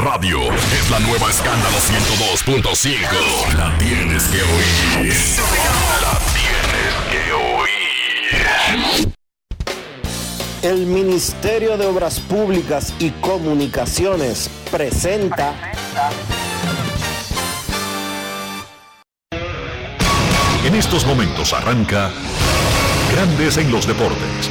radio es la nueva escándalo 102.5. La tienes que oír. La tienes que oír. El Ministerio de Obras Públicas y Comunicaciones presenta. En estos momentos arranca Grandes en los Deportes,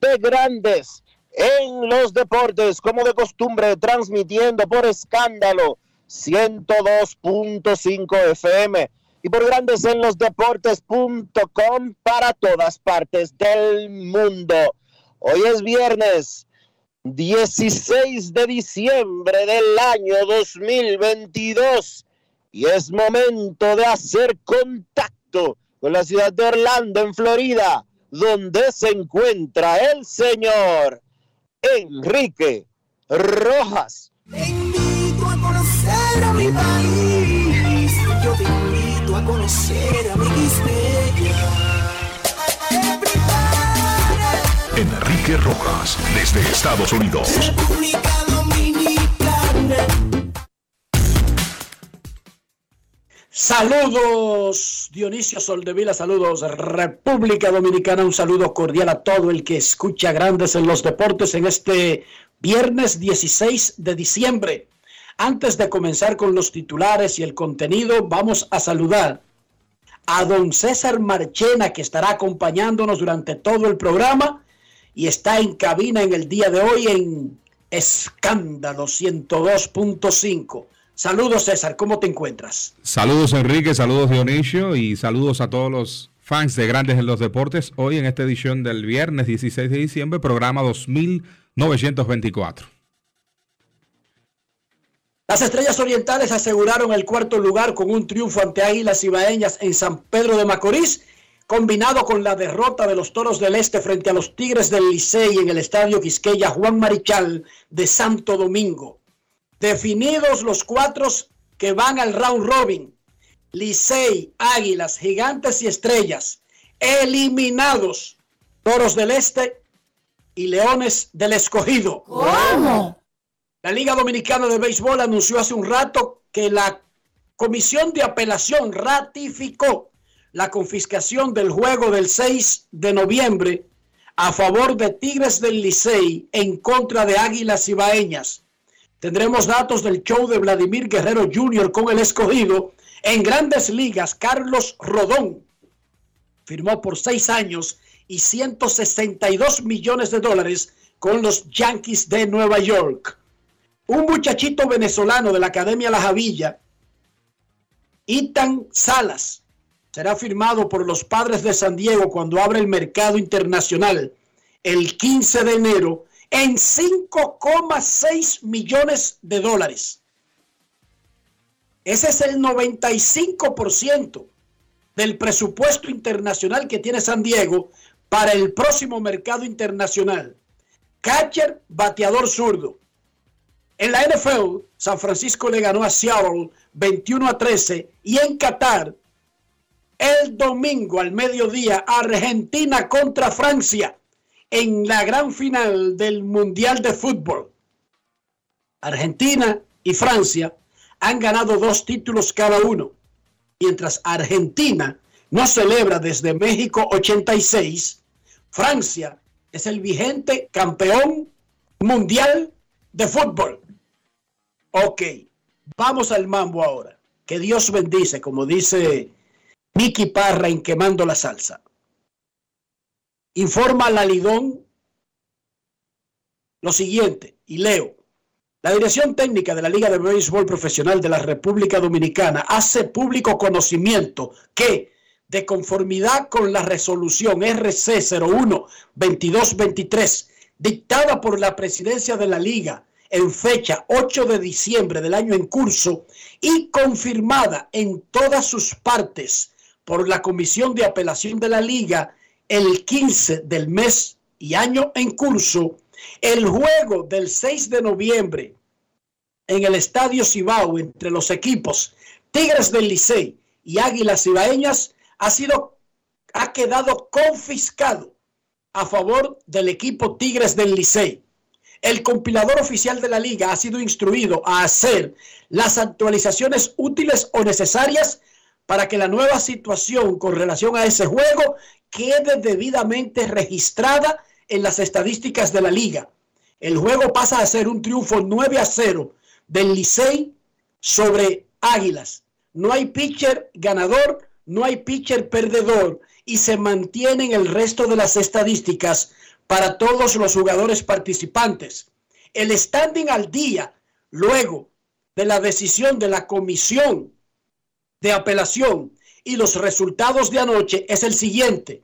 De grandes en los deportes, como de costumbre, transmitiendo por escándalo 102.5 FM y por grandes en los deportes.com para todas partes del mundo. Hoy es viernes 16 de diciembre del año 2022 y es momento de hacer contacto con la ciudad de Orlando, en Florida, donde se encuentra el señor Enrique Rojas. Te invito a conocer a mi país. Yo te invito a conocer a mi Enrique Rojas, desde Estados Unidos. República Dominicana. Saludos Dionisio Soldevila, saludos República Dominicana, un saludo cordial a todo el que escucha Grandes en los Deportes en este viernes 16 de diciembre. Antes de comenzar con los titulares y el contenido, vamos a saludar a don César Marchena que estará acompañándonos durante todo el programa y está en cabina en el día de hoy en Escándalo 102.5. Saludos César, ¿cómo te encuentras? Saludos Enrique, saludos Dionisio y saludos a todos los fans de Grandes en los Deportes. Hoy en esta edición del viernes 16 de diciembre, programa 2924. Las Estrellas Orientales aseguraron el cuarto lugar con un triunfo ante Águilas Ibaeñas en San Pedro de Macorís, combinado con la derrota de los Toros del Este frente a los Tigres del Licey en el Estadio Quisqueya Juan Marichal de Santo Domingo. Definidos los cuatro que van al round robin, Licey, Águilas, Gigantes y Estrellas, eliminados Toros del Este y Leones del Escogido. ¿Cómo? La Liga Dominicana de Béisbol anunció hace un rato que la Comisión de Apelación ratificó la confiscación del juego del 6 de noviembre a favor de Tigres del Licey en contra de Águilas Ibaeñas. Tendremos datos del show de Vladimir Guerrero Jr. con el escogido. En grandes ligas, Carlos Rodón firmó por seis años y 162 millones de dólares con los Yankees de Nueva York. Un muchachito venezolano de la Academia La Javilla, Itan Salas, será firmado por los padres de San Diego cuando abre el mercado internacional el 15 de enero en 5,6 millones de dólares. Ese es el 95% del presupuesto internacional que tiene San Diego para el próximo mercado internacional. Catcher, bateador zurdo. En la NFL, San Francisco le ganó a Seattle 21 a 13 y en Qatar, el domingo al mediodía, Argentina contra Francia en la gran final del Mundial de Fútbol. Argentina y Francia han ganado dos títulos cada uno, mientras Argentina no celebra desde México 86, Francia es el vigente campeón mundial de fútbol. Ok, vamos al mambo ahora. Que Dios bendice, como dice Miki Parra en Quemando la Salsa. Informa la Lidón lo siguiente, y leo. La Dirección Técnica de la Liga de Béisbol Profesional de la República Dominicana hace público conocimiento que, de conformidad con la resolución RC 01-2223, dictada por la presidencia de la Liga en fecha 8 de diciembre del año en curso y confirmada en todas sus partes por la Comisión de Apelación de la Liga el 15 del mes y año en curso, el juego del 6 de noviembre en el Estadio Cibao entre los equipos Tigres del Licey y Águilas Cibaeñas ha sido ha quedado confiscado a favor del equipo Tigres del Licey. El compilador oficial de la liga ha sido instruido a hacer las actualizaciones útiles o necesarias para que la nueva situación con relación a ese juego quede debidamente registrada en las estadísticas de la liga. El juego pasa a ser un triunfo 9 a 0 del Licey sobre Águilas. No hay pitcher ganador, no hay pitcher perdedor y se mantienen el resto de las estadísticas para todos los jugadores participantes. El standing al día luego de la decisión de la comisión de apelación y los resultados de anoche es el siguiente.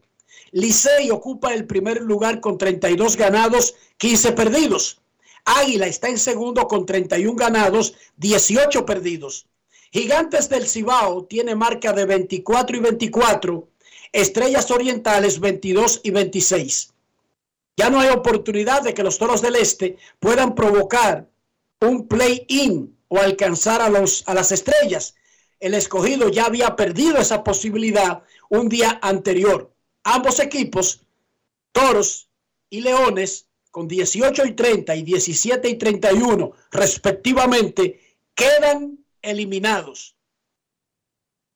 Licey ocupa el primer lugar con 32 ganados, 15 perdidos. Águila está en segundo con 31 ganados, 18 perdidos. Gigantes del Cibao tiene marca de 24 y 24. Estrellas Orientales 22 y 26. Ya no hay oportunidad de que los Toros del Este puedan provocar un play-in o alcanzar a, los, a las estrellas. El escogido ya había perdido esa posibilidad un día anterior. Ambos equipos, Toros y Leones, con 18 y 30 y 17 y 31 respectivamente, quedan eliminados.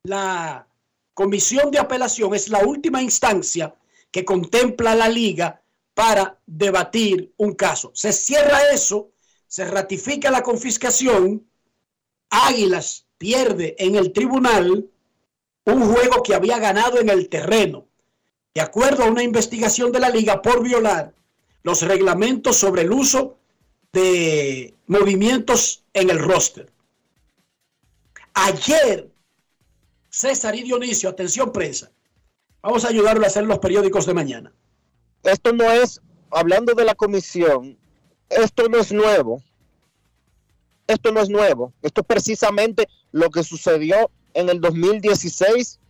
La comisión de apelación es la última instancia que contempla la liga para debatir un caso. Se cierra eso, se ratifica la confiscación, Águilas pierde en el tribunal un juego que había ganado en el terreno, de acuerdo a una investigación de la liga por violar los reglamentos sobre el uso de movimientos en el roster. Ayer, César y Dionisio, atención prensa, vamos a ayudarlo a hacer los periódicos de mañana esto no es, hablando de la comisión, esto no es nuevo. Esto no es nuevo. Esto es precisamente lo que sucedió en el 2016,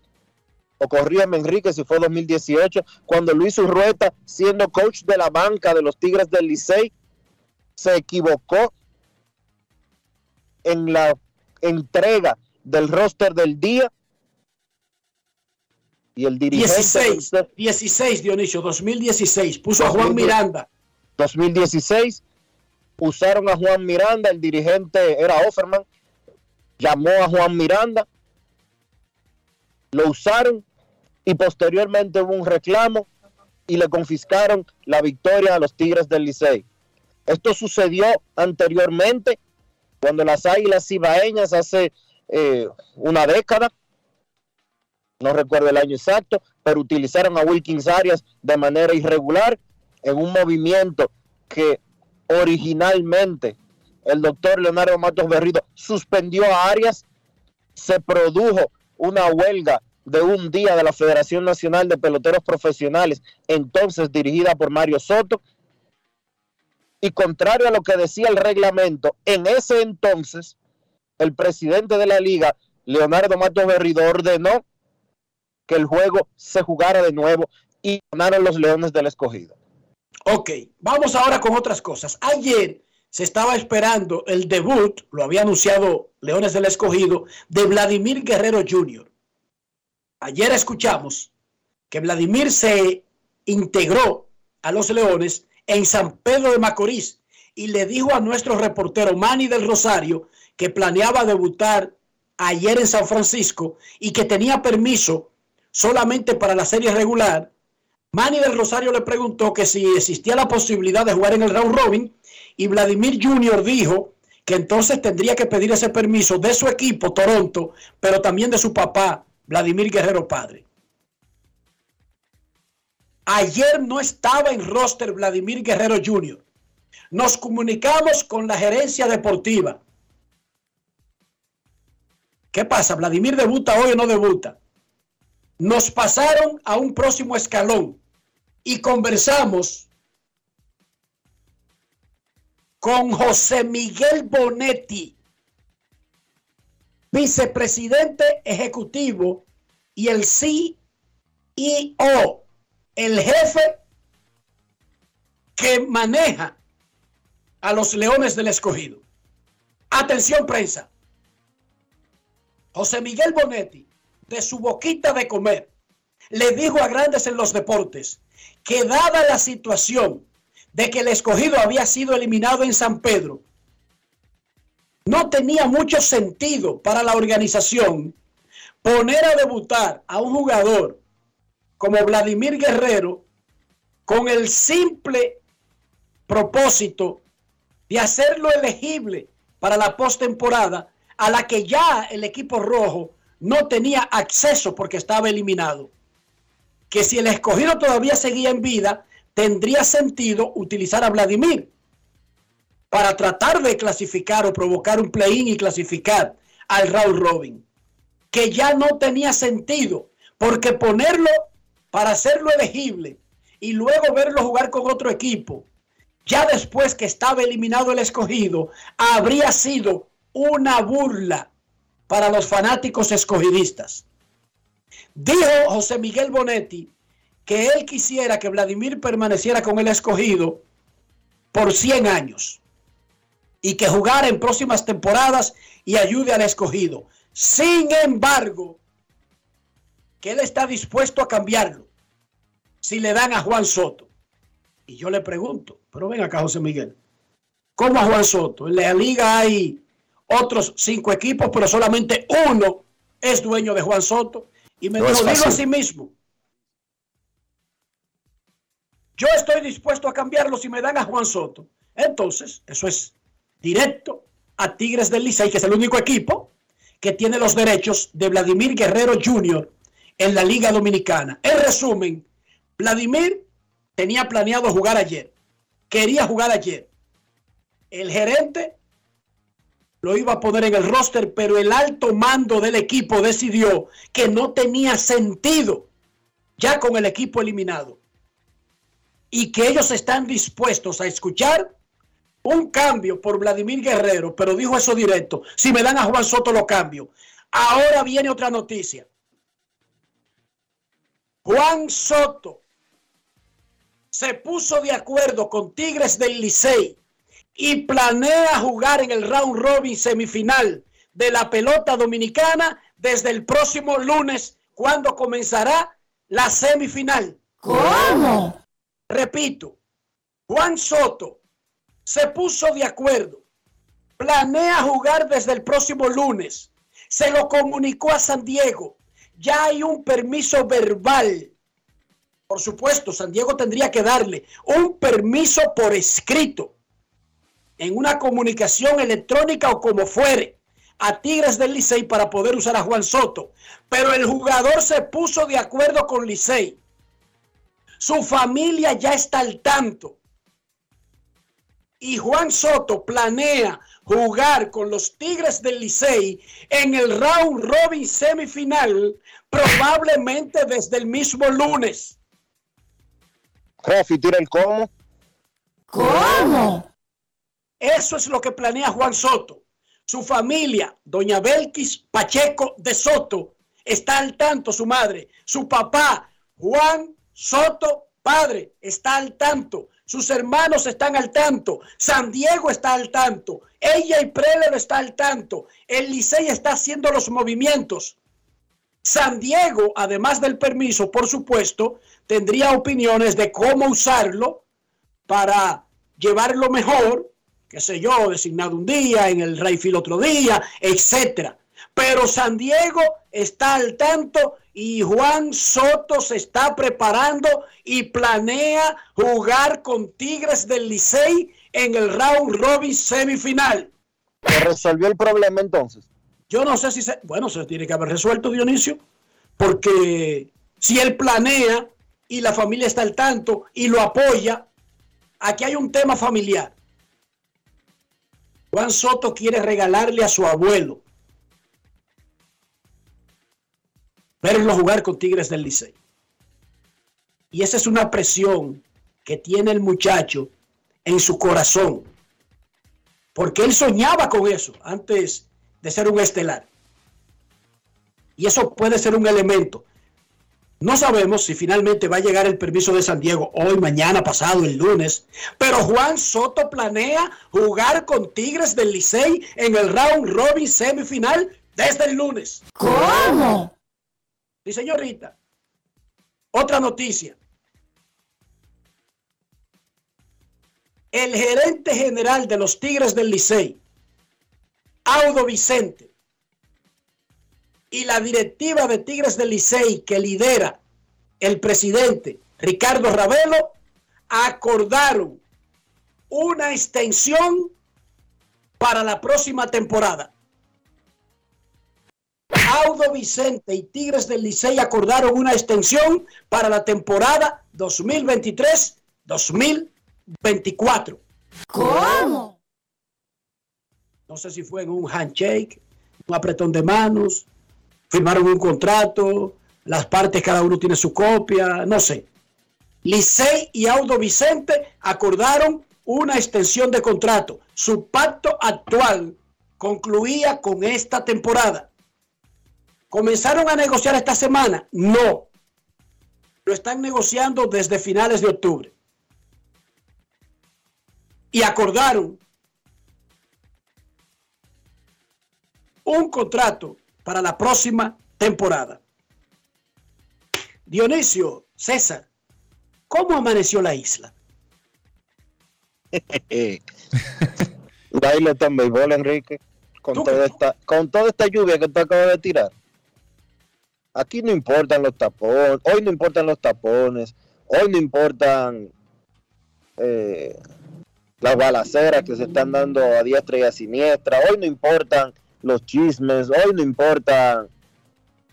o corríame Enrique si fue 2018, cuando Luis Urrueta, siendo coach de la banca de los Tigres del Licey, se equivocó en la entrega del roster del día y el dirigente 16, 16 Dionisio, 2016, puso a Juan Miranda. 2016, usaron a Juan Miranda, el dirigente era Offerman, llamó a Juan Miranda, lo usaron y posteriormente hubo un reclamo y le confiscaron la victoria a los Tigres del Licey. Esto sucedió anteriormente cuando las Águilas Ibaeñas hace eh, una década no recuerdo el año exacto, pero utilizaron a Wilkins Arias de manera irregular en un movimiento que originalmente el doctor Leonardo Matos Berrido suspendió a Arias, se produjo una huelga de un día de la Federación Nacional de Peloteros Profesionales, entonces dirigida por Mario Soto, y contrario a lo que decía el reglamento, en ese entonces el presidente de la liga, Leonardo Matos Berrido, ordenó que el juego se jugara de nuevo y ganaron los Leones del Escogido. Ok, vamos ahora con otras cosas. Ayer se estaba esperando el debut, lo había anunciado Leones del Escogido, de Vladimir Guerrero Jr. Ayer escuchamos que Vladimir se integró a los Leones en San Pedro de Macorís y le dijo a nuestro reportero Manny del Rosario que planeaba debutar ayer en San Francisco y que tenía permiso solamente para la serie regular. Manny del Rosario le preguntó que si existía la posibilidad de jugar en el round robin y Vladimir Jr. dijo que entonces tendría que pedir ese permiso de su equipo, Toronto, pero también de su papá, Vladimir Guerrero Padre. Ayer no estaba en roster Vladimir Guerrero Jr. Nos comunicamos con la gerencia deportiva. ¿Qué pasa? ¿Vladimir debuta hoy o no debuta? Nos pasaron a un próximo escalón y conversamos con José Miguel Bonetti, vicepresidente ejecutivo y el CEO, el jefe que maneja a los Leones del Escogido. Atención prensa. José Miguel Bonetti, de su boquita de comer, le dijo a grandes en los deportes que dada la situación de que el escogido había sido eliminado en San Pedro, no tenía mucho sentido para la organización poner a debutar a un jugador como Vladimir Guerrero con el simple propósito de hacerlo elegible para la postemporada a la que ya el equipo rojo no tenía acceso porque estaba eliminado. Que si el escogido todavía seguía en vida, tendría sentido utilizar a Vladimir para tratar de clasificar o provocar un play-in y clasificar al Raúl Robin, que ya no tenía sentido, porque ponerlo para hacerlo elegible y luego verlo jugar con otro equipo, ya después que estaba eliminado el escogido, habría sido una burla para los fanáticos escogidistas. Dijo José Miguel Bonetti que él quisiera que Vladimir permaneciera con el escogido por 100 años y que jugara en próximas temporadas y ayude al escogido. Sin embargo, que él está dispuesto a cambiarlo si le dan a Juan Soto. Y yo le pregunto, pero ven acá José Miguel, ¿cómo a Juan Soto? En la liga hay otros cinco equipos, pero solamente uno es dueño de Juan Soto. Y me dijo, dilo a sí mismo, yo estoy dispuesto a cambiarlo si me dan a Juan Soto. Entonces, eso es directo a Tigres del Licey, que es el único equipo que tiene los derechos de Vladimir Guerrero Jr. en la Liga Dominicana. En resumen, Vladimir tenía planeado jugar ayer, quería jugar ayer. El gerente lo iba a poner en el roster, pero el alto mando del equipo decidió que no tenía sentido ya con el equipo eliminado y que ellos están dispuestos a escuchar un cambio por Vladimir Guerrero, pero dijo eso directo, si me dan a Juan Soto lo cambio. Ahora viene otra noticia. Juan Soto se puso de acuerdo con Tigres del Licey y planea jugar en el round robin semifinal de la pelota dominicana desde el próximo lunes, cuando comenzará la semifinal. ¿Cómo? Repito, Juan Soto se puso de acuerdo, planea jugar desde el próximo lunes, se lo comunicó a San Diego, ya hay un permiso verbal. Por supuesto, San Diego tendría que darle un permiso por escrito, en una comunicación electrónica o como fuere, a Tigres del Licey para poder usar a Juan Soto. Pero el jugador se puso de acuerdo con Licey su familia ya está al tanto. Y Juan Soto planea jugar con los Tigres del Licey en el round robin semifinal, probablemente desde el mismo lunes. Tira el cómo. ¿Cómo? Eso es lo que planea Juan Soto. Su familia, doña Belkis Pacheco de Soto, está al tanto, su madre, su papá, Juan Soto, padre, está al tanto. sus hermanos están al tanto, San Diego está al tanto, ella y Preller está al tanto, el Licey está haciendo los movimientos. San Diego, además del permiso, por supuesto, tendría opiniones de cómo usarlo para llevarlo mejor, qué sé yo, designado un día, en el Rayfield otro día, etcétera. Pero San Diego está al tanto y Juan Soto se está preparando y planea jugar con Tigres del Licey en el round robin semifinal. ¿Se resolvió el problema entonces? Yo no sé si se, bueno, se tiene que haber resuelto Dionisio, porque si él planea y la familia está al tanto y lo apoya, aquí hay un tema familiar. Juan Soto quiere regalarle a su abuelo verlo jugar con Tigres del Licey. Y esa es una presión que tiene el muchacho en su corazón. Porque él soñaba con eso antes de ser un estelar. Y eso puede ser un elemento. No sabemos si finalmente va a llegar el permiso de San Diego hoy, mañana, pasado, el lunes. Pero Juan Soto planea jugar con Tigres del Licey en el round robin semifinal desde el lunes. ¿Cómo? Sí, señorita. Otra noticia. El gerente general de los Tigres del Licey, Audo Vicente, y la directiva de Tigres del Licey que lidera el presidente Ricardo Ravelo acordaron una extensión para la próxima temporada. Audo Vicente y Tigres del Licey acordaron una extensión para la temporada 2023-2024. ¿Cómo? No sé si fue en un handshake, un apretón de manos, firmaron un contrato, las partes cada uno tiene su copia, no sé. Licey y Audo Vicente acordaron una extensión de contrato. Su pacto actual concluía con esta temporada. ¿Comenzaron a negociar esta semana? No. Lo están negociando desde finales de octubre. Y acordaron un contrato para la próxima temporada. Dionisio, César, ¿cómo amaneció la isla? Baile está en béisbol, Enrique. Con ¿Tú toda, esta, con toda esta lluvia que tú acabas de tirar. Aquí no importan los tapones. Hoy no importan los tapones. Hoy no importan eh, las balaceras que se están dando a diestra y a siniestra. Hoy no importan los chismes. Hoy no importan.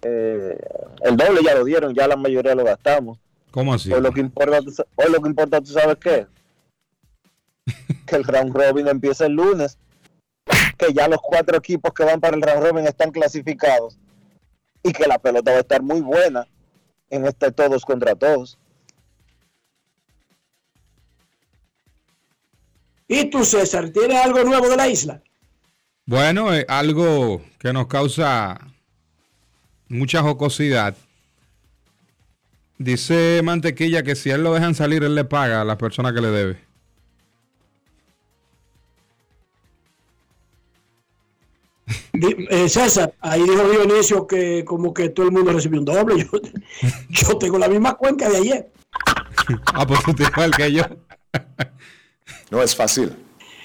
eh, el doble ya lo dieron, ya la mayoría lo gastamos. ¿Cómo así? Hoy lo que importa, hoy lo que importa, ¿tú sabes qué? que el round robin empieza el lunes. Que ya los cuatro equipos que van para el round robin están clasificados. Y que la pelota va a estar muy buena en este todos contra todos. ¿Y tú, César, tienes algo nuevo de la isla? Bueno, eh, algo que nos causa mucha jocosidad. Dice Mantequilla que si a él lo dejan salir, él le paga a la persona que le debe. Eh, César, ahí dijo Dionisio que como que todo el mundo recibió un doble. Yo, yo tengo la misma cuenca de ayer. Ah, pues tú te igual que yo. No es fácil.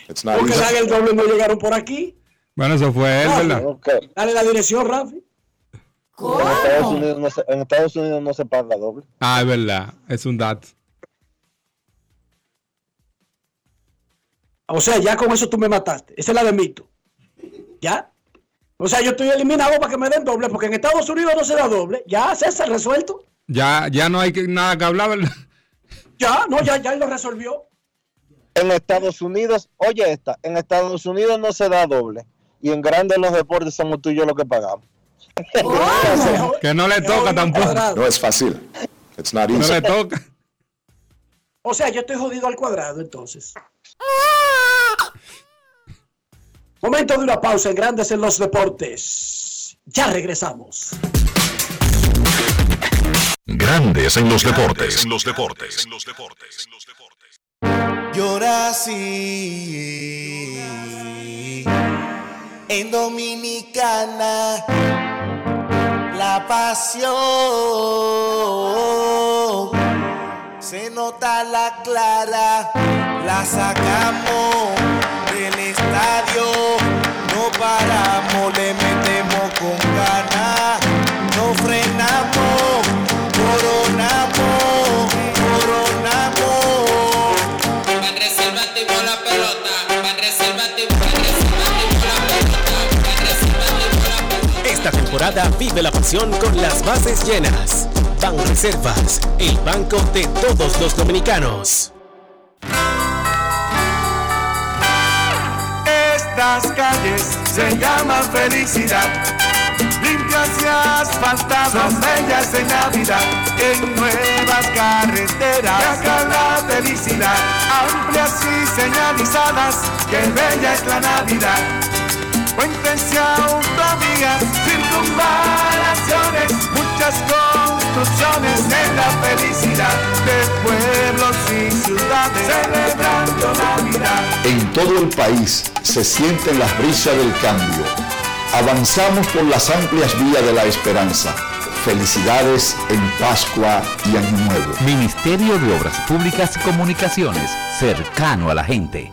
It's not Porque el doble no llegaron por aquí. Bueno, eso fue él, Ah, ¿verdad? Dale la dirección, Rafi. En Estados, ¿Cómo? Unidos no se, en Estados Unidos no se paga doble. Ah, es verdad. Es un dato. O sea, ya con eso tú me mataste. Esa es la de mito. ¿Ya? O sea, yo estoy eliminado para que me den doble, porque en Estados Unidos no se da doble. Ya, César, resuelto. Ya, ya no hay que, nada que hablar, ¿verdad? Ya, no, ya, ya lo resolvió. En Estados Unidos, oye esta, en Estados Unidos no se da doble. Y en grandes los deportes somos tú y yo los que pagamos. Que no le toca tampoco. No es fácil. It's not No le toca. O sea, yo estoy jodido al cuadrado, entonces. Momento de una pausa en Grandes en los Deportes. Ya regresamos. Grandes en los deportes. En los deportes. En los deportes. Llora así en Dominicana la pasión se nota la clara la sacamos del estadio no paramos le metemos con ganas no frenamos vive la pasión con las bases llenas. Ban Reservas, el banco de todos los dominicanos. Estas calles se llaman felicidad. Limpias y asfaltadas, bellas en Navidad. En nuevas carreteras, acá la felicidad. Amplias y señalizadas, que bella es la Navidad. Puentes y autovías, circunvalaciones, muchas construcciones en la felicidad de pueblos y ciudades celebrando Navidad. En todo el país se sienten las brisas del cambio. Avanzamos por las amplias vías de la esperanza. Felicidades en Pascua y Año Nuevo. Ministerio de Obras Públicas y Comunicaciones, cercano a la gente.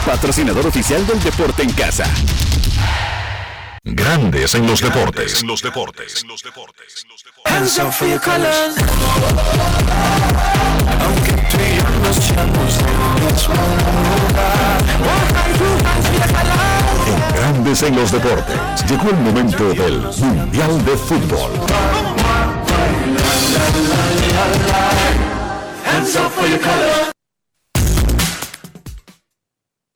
patrocinador oficial del deporte en casa. Grandes en los deportes. los deportes. Hands up for your colors. Aunque tú y yo nos echamos de mismo lugar. Baja y tú vas a jalar. En Grandes en los deportes. Llegó el momento del Mundial de Fútbol. Hands up for your colors.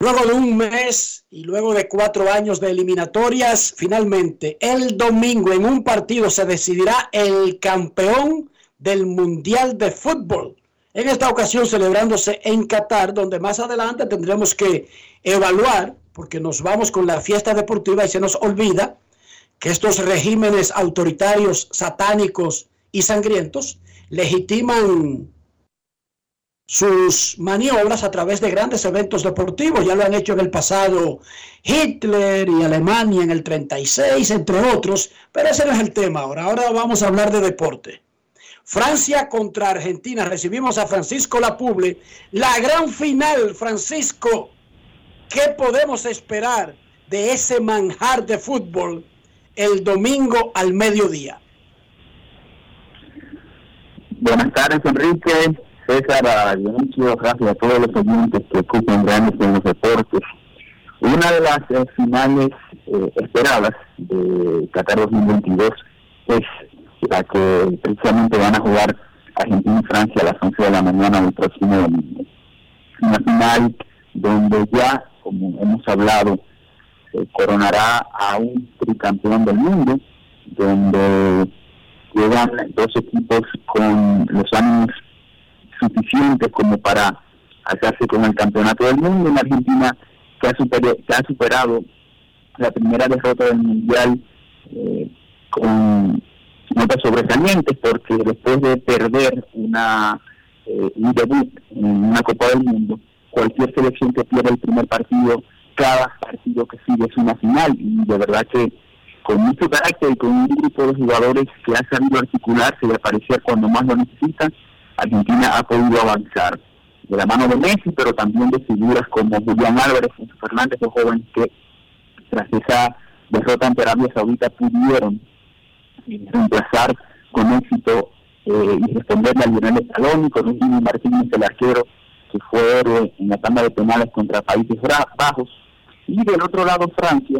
Luego de un mes y luego de cuatro años de eliminatorias, finalmente el domingo en un partido se decidirá el campeón del Mundial de Fútbol. En esta ocasión celebrándose en Qatar, donde más adelante tendremos que evaluar, porque nos vamos con la fiesta deportiva y se nos olvida que estos regímenes autoritarios, satánicos y sangrientos legitiman sus maniobras a través de grandes eventos deportivos. Ya lo han hecho en el pasado Hitler y Alemania en el 36, entre otros, pero ese no es el tema ahora. Ahora vamos a hablar de deporte. Francia contra Argentina. Recibimos a Francisco Lapuble. La gran final, Francisco. ¿Qué podemos esperar de ese manjar de fútbol el domingo al mediodía? Buenas tardes, Enrique. César, Dionisio, gracias a todos los oyentes que escuchan grandes en los deportes. Una de las eh, finales eh, esperadas de Qatar 2022 es la que precisamente van a jugar Argentina y Francia a las 11 de la mañana del próximo domingo. Una final donde ya, como hemos hablado, coronará a un tricampeón del mundo, donde llegan dos equipos con los ánimos suficientes como para hacerse con el campeonato del mundo. En Argentina que ha, que ha superado la primera derrota del mundial eh, con notas sobresalientes porque después de perder una eh, un debut en una Copa del Mundo, cualquier selección que pierda el primer partido, cada partido que sigue es una final y de verdad que con mucho carácter y con un grupo de jugadores que ha sabido articularse y aparecer cuando más lo necesitan, Argentina ha podido avanzar de la mano de Messi, pero también de figuras como Julián Álvarez, y Fernández, los jóvenes que tras esa derrota ante Arabia Saudita pudieron eh, reemplazar con éxito eh, y responderle a Lionel Scaloni con un Jimmy Martínez, el arquero que fue en la tanda de penales contra Países Bajos. Y del otro lado, Francia,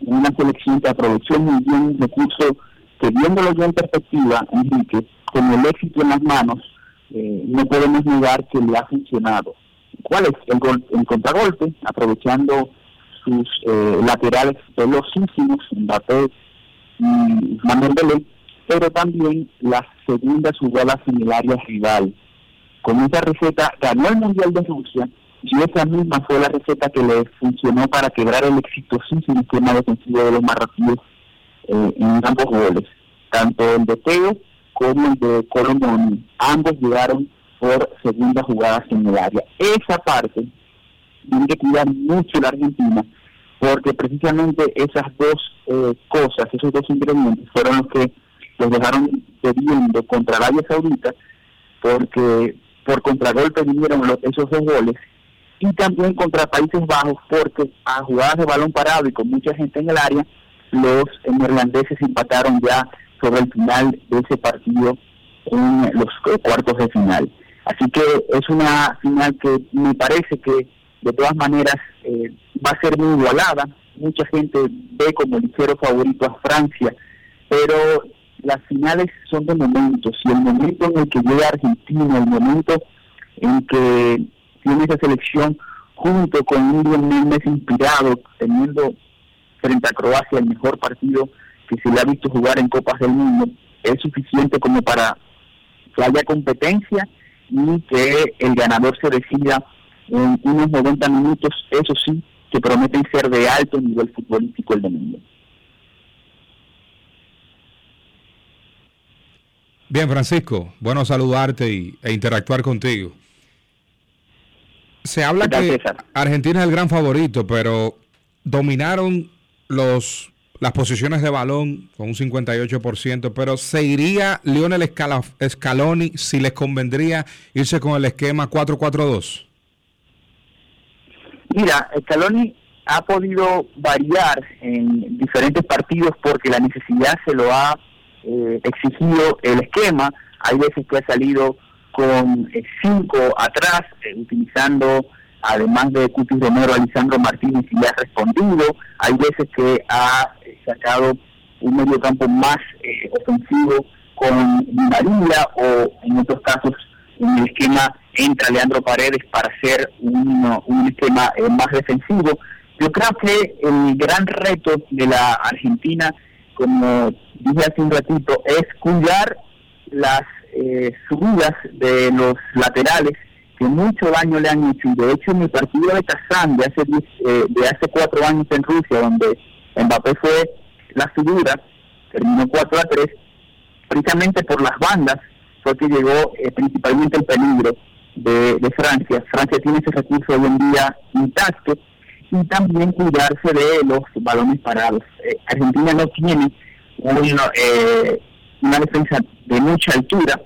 una selección que aprovechó muy bien un recurso que viéndolo ya en perspectiva, Enrique, con el éxito en las manos, eh, no podemos negar que le ha funcionado. ¿Cuál es? El, gol, el contragolpe, aprovechando sus eh, laterales velocísimos, Mbappé y Manuel Belé, pero también las segundas jugadas área rival. Con esa receta ganó el Mundial de Rusia y esa misma fue la receta que le funcionó para quebrar el exitosísimo esquema defensivo de los marroquíes eh, en ambos goles. Tanto el de Teo como el de Colomoni, ambos llegaron por segunda jugadas en el área. Esa parte tiene que cuidar mucho la Argentina, porque precisamente esas dos eh, cosas, esos dos ingredientes, fueron los que los dejaron debiendo contra Arabia Saudita, porque por contragolpe vinieron esos dos goles, y también contra Países Bajos, porque a jugadas de balón parado y con mucha gente en el área, los neerlandeses empataron ya sobre el final de ese partido en los cuartos de final. Así que es una final que me parece que de todas maneras eh, va a ser muy igualada. Mucha gente ve como ligero favorito a Francia, pero las finales son de momentos y el momento en el que llega Argentina, el momento en que tiene esa selección junto con un Messi inspirado, teniendo frente a Croacia el mejor partido que se le ha visto jugar en Copas del Mundo es suficiente como para que haya competencia y que el ganador se decida en unos 90 minutos, eso sí, que prometen ser de alto nivel futbolístico el domingo. Bien, Francisco, bueno saludarte y, e interactuar contigo. Se habla que Argentina es el gran favorito, pero dominaron los las posiciones de balón con un 58%, pero ¿se iría Lionel Scaloni si les convendría irse con el esquema 4-4-2? Mira, Scaloni ha podido variar en diferentes partidos porque la necesidad se lo ha eh, exigido el esquema. Hay veces que ha salido con eh, cinco atrás, eh, utilizando además de Cutis Romero, Alisandro Martínez y le ha respondido. Hay veces que ha sacado un medio campo más eh, ofensivo con María o en otros casos en el esquema entra Leandro Paredes para hacer un, un esquema eh, más defensivo. Yo creo que el gran reto de la Argentina, como dije hace un ratito, es cuidar las eh, subidas de los laterales que mucho daño le han hecho. Y de hecho, en el partido de Kazán de hace, eh, de hace cuatro años en Rusia, donde Mbappé fue la figura, terminó 4 a 3, precisamente por las bandas fue que llegó eh, principalmente el peligro de, de, Francia. Francia tiene ese recurso hoy en día intacto y también cuidarse de los balones parados. Eh, Argentina no tiene eh, una defensa de mucha altura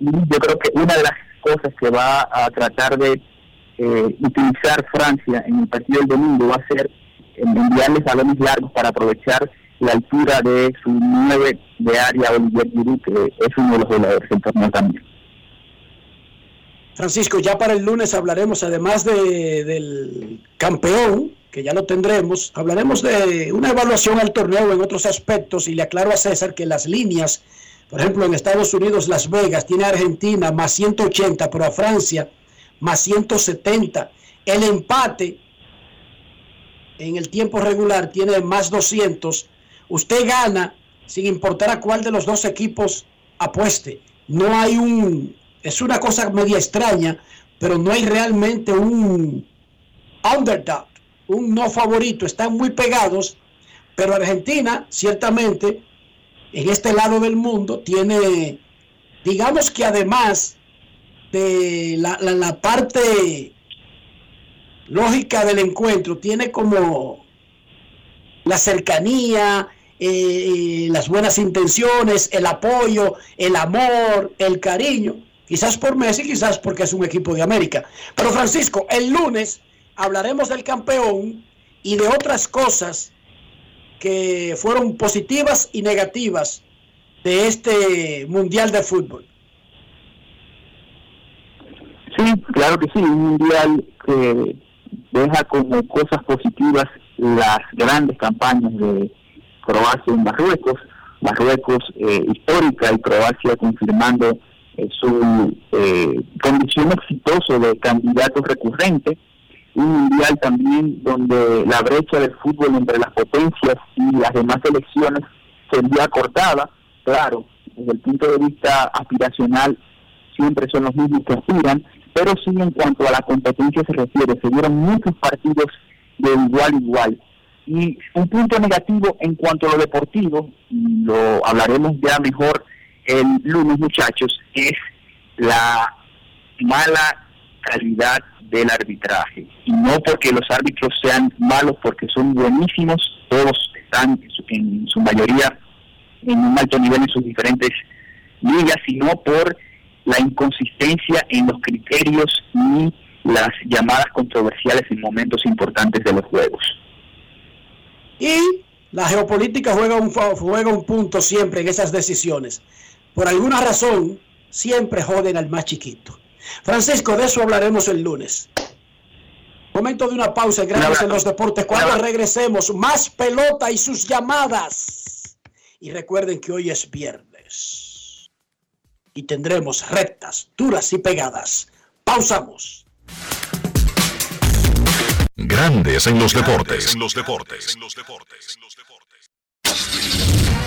y yo creo que una de las cosas que va a tratar de eh, utilizar Francia en el partido del domingo va a ser enviarles balones largos para aprovechar la altura de su nueve de área Olivier Giroud, que es uno de los goleadores del torneo también. Francisco, ya para el lunes hablaremos, además de, del campeón, que ya lo tendremos, hablaremos de una evaluación al torneo en otros aspectos y le aclaro a César que las líneas, por ejemplo, en Estados Unidos, Las Vegas, tiene a Argentina más 180, pero a Francia más 170. El empate en el tiempo regular tiene más 200. Usted gana sin importar a cuál de los dos equipos apueste. No hay un es una cosa media extraña, pero no hay realmente un underdog, un no favorito. Están muy pegados, pero Argentina, ciertamente, en este lado del mundo, tiene, digamos que además de la, parte lógica del encuentro, tiene como la cercanía, eh, las buenas intenciones, el apoyo, el amor, el cariño Quizás por Messi, quizás porque es un equipo de América. Pero Francisco, el lunes hablaremos del campeón y de otras cosas que fueron positivas y negativas de este Mundial de Fútbol. Sí, claro que sí, un mundial que deja como cosas positivas las grandes campañas de Croacia en Marruecos, Marruecos eh, histórica y Croacia confirmando su eh, condición exitosa de candidato recurrente, un mundial también donde la brecha del fútbol entre las potencias y las demás elecciones sería acortada, claro, desde el punto de vista aspiracional siempre son los mismos que aspiran, pero sí en cuanto a la competencia se refiere, se dieron muchos partidos de igual igual. Y un punto negativo en cuanto a lo deportivo, lo hablaremos ya mejor el lunes, muchachos, es la mala calidad del arbitraje. Y no porque los árbitros sean malos, porque son buenísimos, todos están en su, mayoría en un alto nivel en sus diferentes ligas, sino por la inconsistencia en los criterios y las llamadas controversiales en momentos importantes de los juegos. Y la geopolítica juega un, juega un punto siempre en esas decisiones por alguna razón, siempre joden al más chiquito. Francisco, de eso hablaremos el lunes. Momento de una pausa, gracias en los deportes. Cuando regresemos, más pelota y sus llamadas. Y recuerden que hoy es viernes. Y tendremos rectas, duras y pegadas. Pausamos. Grandes en los deportes. En los deportes. En los deportes.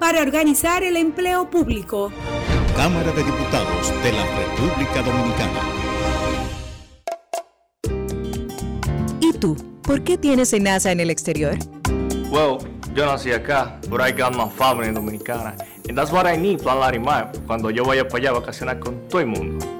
para organizar el empleo público. Cámara de Diputados de la República Dominicana. ¿Y tú? ¿Por qué tienes NASA en el exterior? Well, yo nací acá, but I got my family dominicana. And that's what I need, Plan Larimar, cuando yo vaya para allá a vacacionar con todo el mundo.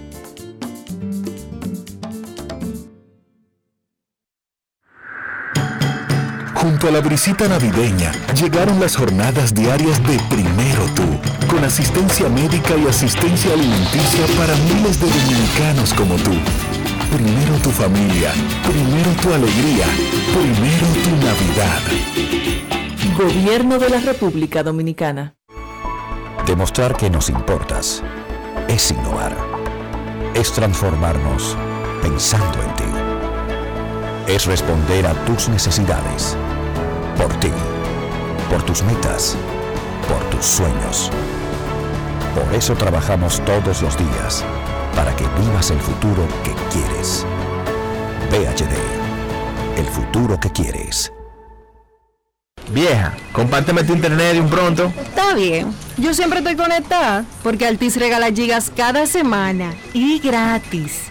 Junto a la brisita navideña llegaron las jornadas diarias de Primero Tú, con asistencia médica y asistencia alimenticia para miles de dominicanos como tú. Primero tu familia, primero tu alegría, primero tu Navidad. Gobierno de la República Dominicana. Demostrar que nos importas es innovar. Es transformarnos pensando en ti. Es responder a tus necesidades. Por ti. Por tus metas. Por tus sueños. Por eso trabajamos todos los días. Para que vivas el futuro que quieres. VHD. El futuro que quieres. Vieja, compárteme tu internet de un pronto. Está bien. Yo siempre estoy conectada porque Altis regala gigas cada semana y gratis.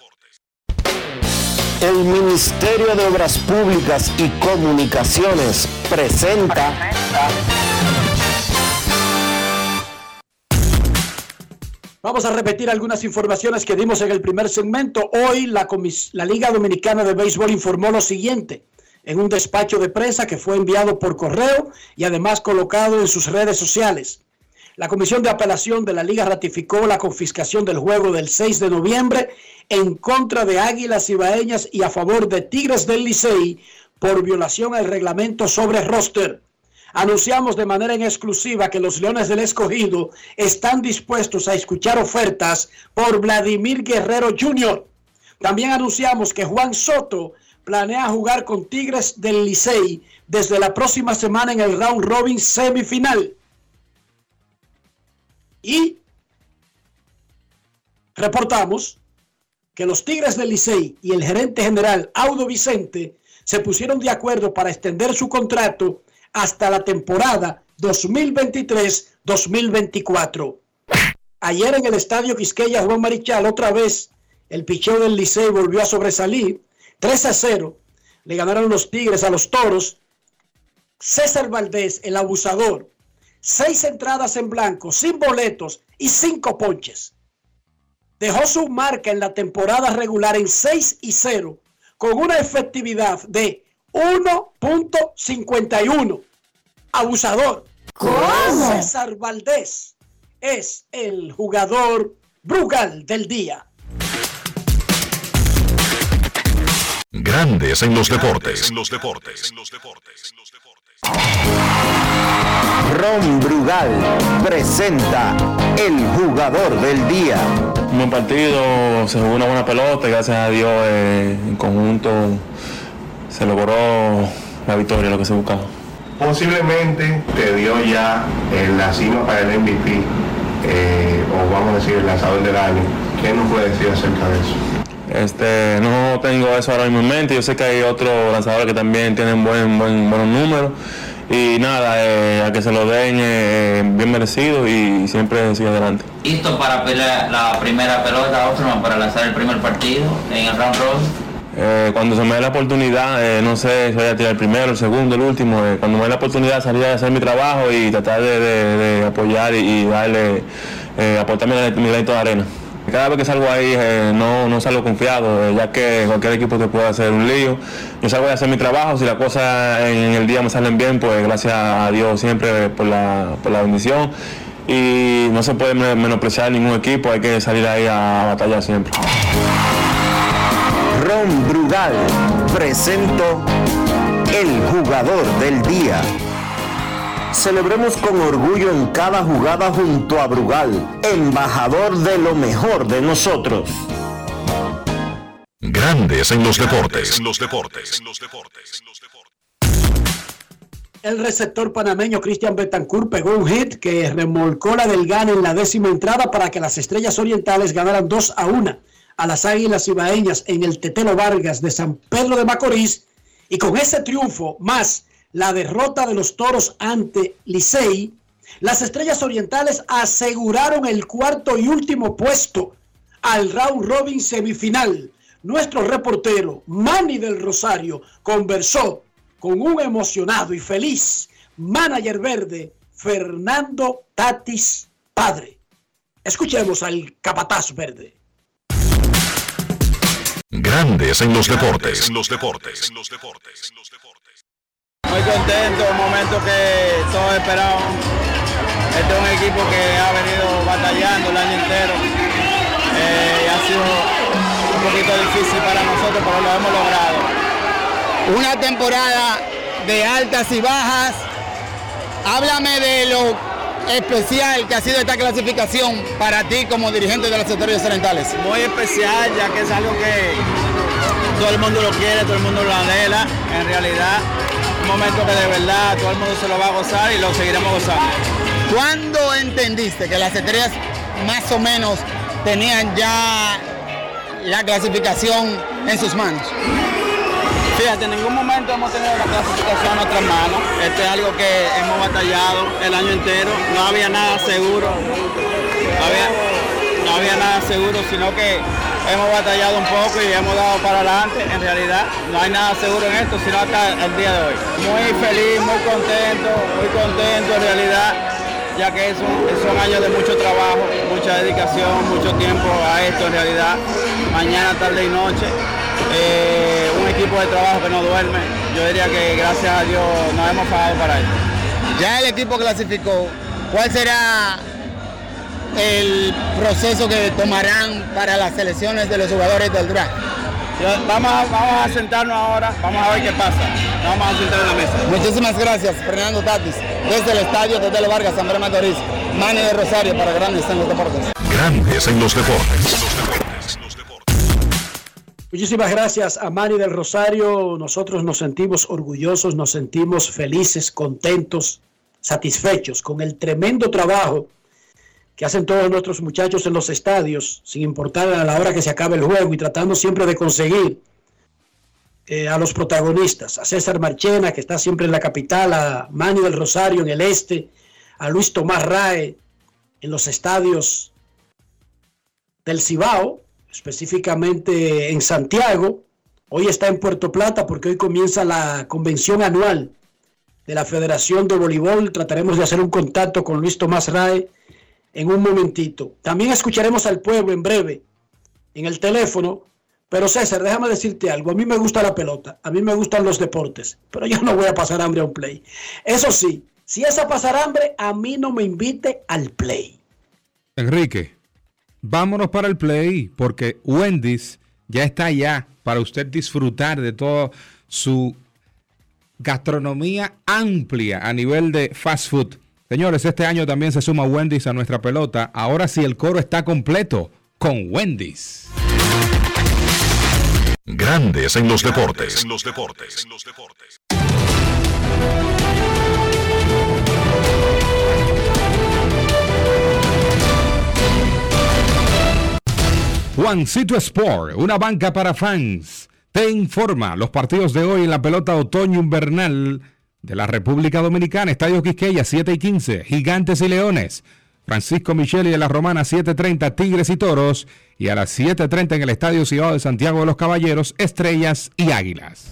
El Ministerio de Obras Públicas y Comunicaciones presenta Vamos a repetir algunas informaciones que dimos en el primer segmento. Hoy la, Liga Dominicana de Béisbol informó lo siguiente en un despacho de prensa que fue enviado por correo y además colocado en sus redes sociales. La Comisión de Apelación de la Liga ratificó la confiscación del juego del 6 de noviembre en contra de Águilas Ibaeñas y a favor de Tigres del Licey por violación al reglamento sobre roster. Anunciamos de manera en exclusiva que los Leones del Escogido están dispuestos a escuchar ofertas por Vladimir Guerrero Jr. También anunciamos que Juan Soto planea jugar con Tigres del Licey desde la próxima semana en el round robin semifinal. Y reportamos que los Tigres del Licey y el gerente general Audo Vicente se pusieron de acuerdo para extender su contrato hasta la temporada 2023-2024. Ayer en el estadio Quisqueya Juan Marichal, otra vez el picheo del Licey volvió a sobresalir. 3 a 0. Le ganaron los Tigres a los Toros. César Valdés, el abusador. Seis entradas en blanco, sin boletos y cinco ponches. Dejó su marca en la temporada regular en 6 y 0 con una efectividad de 1.51. Abusador. ¿Cómo? César Valdés es el jugador Brugal del día. Grandes en los deportes. En los deportes. Ron Brugal presenta el jugador del día. Un buen partido, se jugó una buena pelota y gracias a Dios eh, en conjunto se logró la victoria, lo que se buscaba. Posiblemente te dio ya en la cima para el MVP, eh, o vamos a decir el lanzador del año. ¿Qué nos puede decir acerca de eso? Este, no tengo eso ahora mismo en mente, yo sé que hay otros lanzadores que también tienen buen, buen, buenos números y nada, eh, a que se lo den eh, bien merecido y siempre sigue adelante. Listo para pelear la primera pelota, Osterman, para lanzar el primer partido en el round robin. Eh, cuando se me dé la oportunidad, eh, no sé si voy a tirar el primero, el segundo, el último, eh, cuando me dé la oportunidad salir a hacer mi trabajo y tratar de, de- de apoyar y, y darle, eh, aportar mi, mi granito de arena. Cada vez que salgo ahí eh, no, no salgo confiado, eh, ya que cualquier equipo te puede hacer un lío. Yo salgo a hacer mi trabajo, si las cosas en el día me salen bien, pues gracias a Dios siempre por la, por la bendición. Y no se puede men- menospreciar ningún equipo, hay que salir ahí a batallar siempre. Ron Brugal presento el jugador del día. Celebremos con orgullo en cada jugada junto a Brugal, embajador de lo mejor de nosotros. Grandes en los deportes. En los deportes. El receptor panameño Cristian Betancourt pegó un hit que remolcó la del gane en la décima entrada para que las estrellas orientales ganaran 2 a 1 a las águilas ibaeñas en el Tetelo Vargas de San Pedro de Macorís. Y con ese triunfo, más la derrota de los toros ante Licey, las estrellas orientales aseguraron el cuarto y último puesto al round robin semifinal. Nuestro reportero Manny del Rosario conversó con un emocionado y feliz manager verde, Fernando Tatis Padre. Escuchemos al capataz verde. Grandes en los deportes. En los deportes. Muy contento, un momento que todos esperaban. Este es un equipo que ha venido batallando el año entero. Eh, y ha sido un poquito difícil para nosotros, pero lo hemos logrado. Una temporada de altas y bajas. Háblame de lo especial que ha sido esta clasificación para ti como dirigente de los sectores orientales. Muy especial, ya que es algo que todo el mundo lo quiere, todo el mundo lo anhela. En realidad, momento que de verdad todo el mundo se lo va a gozar y lo seguiremos gozando. ¿Cuándo entendiste que las estrellas más o menos tenían ya la clasificación en sus manos? Fíjate, en ningún momento hemos tenido la clasificación en nuestras manos. Esto es algo que hemos batallado el año entero. No había nada seguro. Había, no había nada seguro, sino que hemos batallado un poco y hemos dado para adelante. En realidad, no hay nada seguro en esto, sino hasta el día de hoy. Muy feliz, muy contento, muy contento en realidad, ya que es un- son años de mucho trabajo, mucha dedicación, mucho tiempo a esto en realidad. Mañana, tarde y noche. Eh, un equipo de trabajo que no duerme. Yo diría que gracias a Dios nos hemos pagado para esto. Ya el equipo clasificó. ¿Cuál será el proceso que tomarán para las selecciones de los jugadores del draft? Vamos a, vamos a sentarnos ahora, vamos a ver qué pasa. Vamos a sentar en la mesa. Muchísimas gracias, Fernando Tatis, desde el estadio de Tele Vargas, San Pedro Macorís, Mani de Rosario para Grandes en los Deportes. Grandes en los deportes. Muchísimas gracias a Manny del Rosario. Nosotros nos sentimos orgullosos, nos sentimos felices, contentos, satisfechos con el tremendo trabajo que hacen todos nuestros muchachos en los estadios, sin importar a la hora que se acabe el juego y tratando siempre de conseguir eh, a los protagonistas, a César Marchena, que está siempre en la capital, a Manny del Rosario en el este, a Luis Tomás Rae en los estadios del Cibao, específicamente en Santiago. Hoy está en Puerto Plata porque hoy comienza la convención anual de la Federación de Voleibol. Trataremos de hacer un contacto con Luis Tomás Rae en un momentito. También escucharemos al pueblo en breve en el teléfono. Pero César, déjame decirte algo. A mí me gusta la pelota, a mí me gustan los deportes, pero yo no voy a pasar hambre a un play. Eso sí, si es a pasar hambre, a mí no me invite al play. Enrique, vámonos para el play porque Wendy's ya está allá para usted disfrutar de toda su gastronomía amplia a nivel de fast food. Señores, este año también se suma Wendy's a nuestra pelota. Ahora sí el coro está completo con Wendy's. Grandes en los deportes. En los deportes. En los deportes. Juancito Sport, una banca para fans, te informa los partidos de hoy en la pelota otoño-invernal de la República Dominicana, Estadio Quisqueya 7 y 15, Gigantes y Leones, Francisco Micheli de la Romana 7.30, Tigres y Toros, y a las 7.30 en el Estadio Ciudad de Santiago de los Caballeros, Estrellas y Águilas.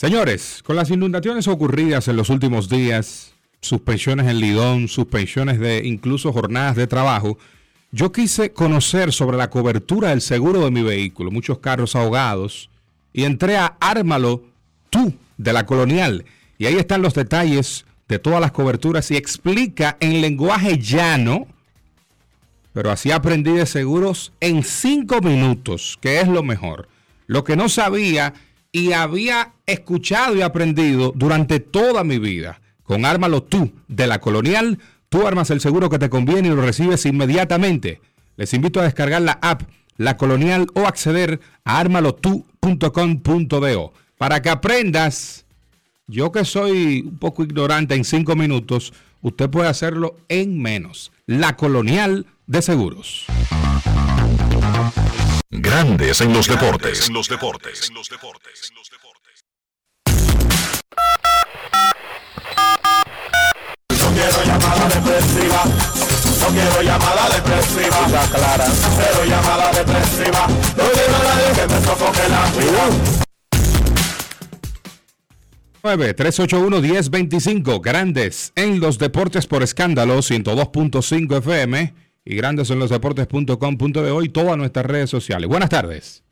Señores, con las inundaciones ocurridas en los últimos días, suspensiones en Lidón, suspensiones de incluso jornadas de trabajo, yo quise conocer sobre la cobertura del seguro de mi vehículo, muchos carros ahogados, y entré a Ármalo tú de la Colonial. Y ahí están los detalles de todas las coberturas y explica en lenguaje llano, pero así aprendí de seguros en cinco minutos, que es lo mejor. Lo que no sabía y había escuchado y aprendido durante toda mi vida. Con Ármalo tú de la Colonial, tú armas el seguro que te conviene y lo recibes inmediatamente. Les invito a descargar la app La Colonial o acceder a armalotú.com.do para que aprendas. Yo que soy un poco ignorante en cinco minutos, usted puede hacerlo en menos. La Colonial de Seguros. Grandes en los deportes. En los deportes. En los deportes. No quiero llamada depresiva. No quiero llamada depresiva. clara. Cero llamada depresiva. No quiero nadie que me sofoque la vida. 9-381-1025. Grandes en los deportes por escándalo 102.5 FM y grandes en los deportes.com.de hoy todas nuestras redes sociales. Buenas tardes.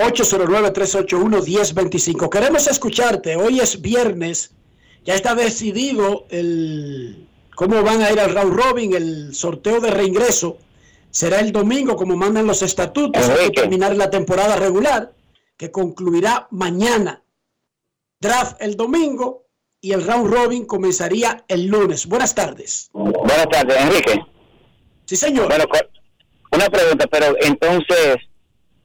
809-381-1025. Queremos escucharte. Hoy es viernes. Ya está decidido el cómo van a ir al round robin. El sorteo de reingreso será el domingo, como mandan los estatutos, para terminar la temporada regular, que concluirá mañana. Draft el domingo y el round robin comenzaría el lunes. Buenas tardes. Buenas tardes, Enrique. Sí, señor. Bueno, una pregunta, pero entonces,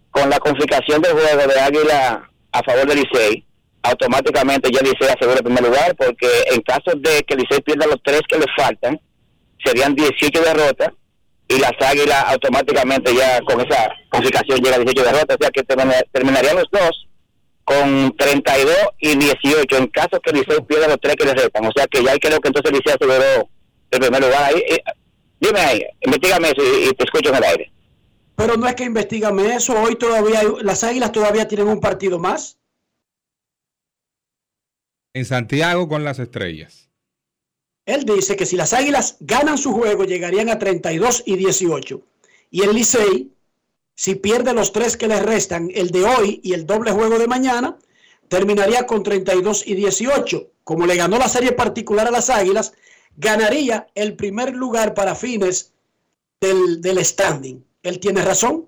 con la confiscación del juego de Águila a favor del Licey, automáticamente ya Licey asegura el primer lugar, porque en caso de que Licey pierda los tres que le faltan, serían 18 derrotas, y las Águilas automáticamente ya con esa confiscación llega a 18 derrotas, o sea que terminarían los dos con 32 y 18 en caso que Licey pierda los tres que le restan. O sea que ya creo que entonces Licey aseguró el primer lugar. Ahí, eh, dime ahí, investigame eso y, te escucho en el aire. Pero no es que investigame eso, hoy todavía las Águilas todavía tienen un partido más. En Santiago con las estrellas. Él dice que si las Águilas ganan su juego llegarían a 32 y 18. Y el Licey si pierde los tres que le restan, el de hoy y el doble juego de mañana, terminaría con 32 y 18. Como le ganó la serie particular a las Águilas, ganaría el primer lugar para fines del, del standing. Él tiene razón.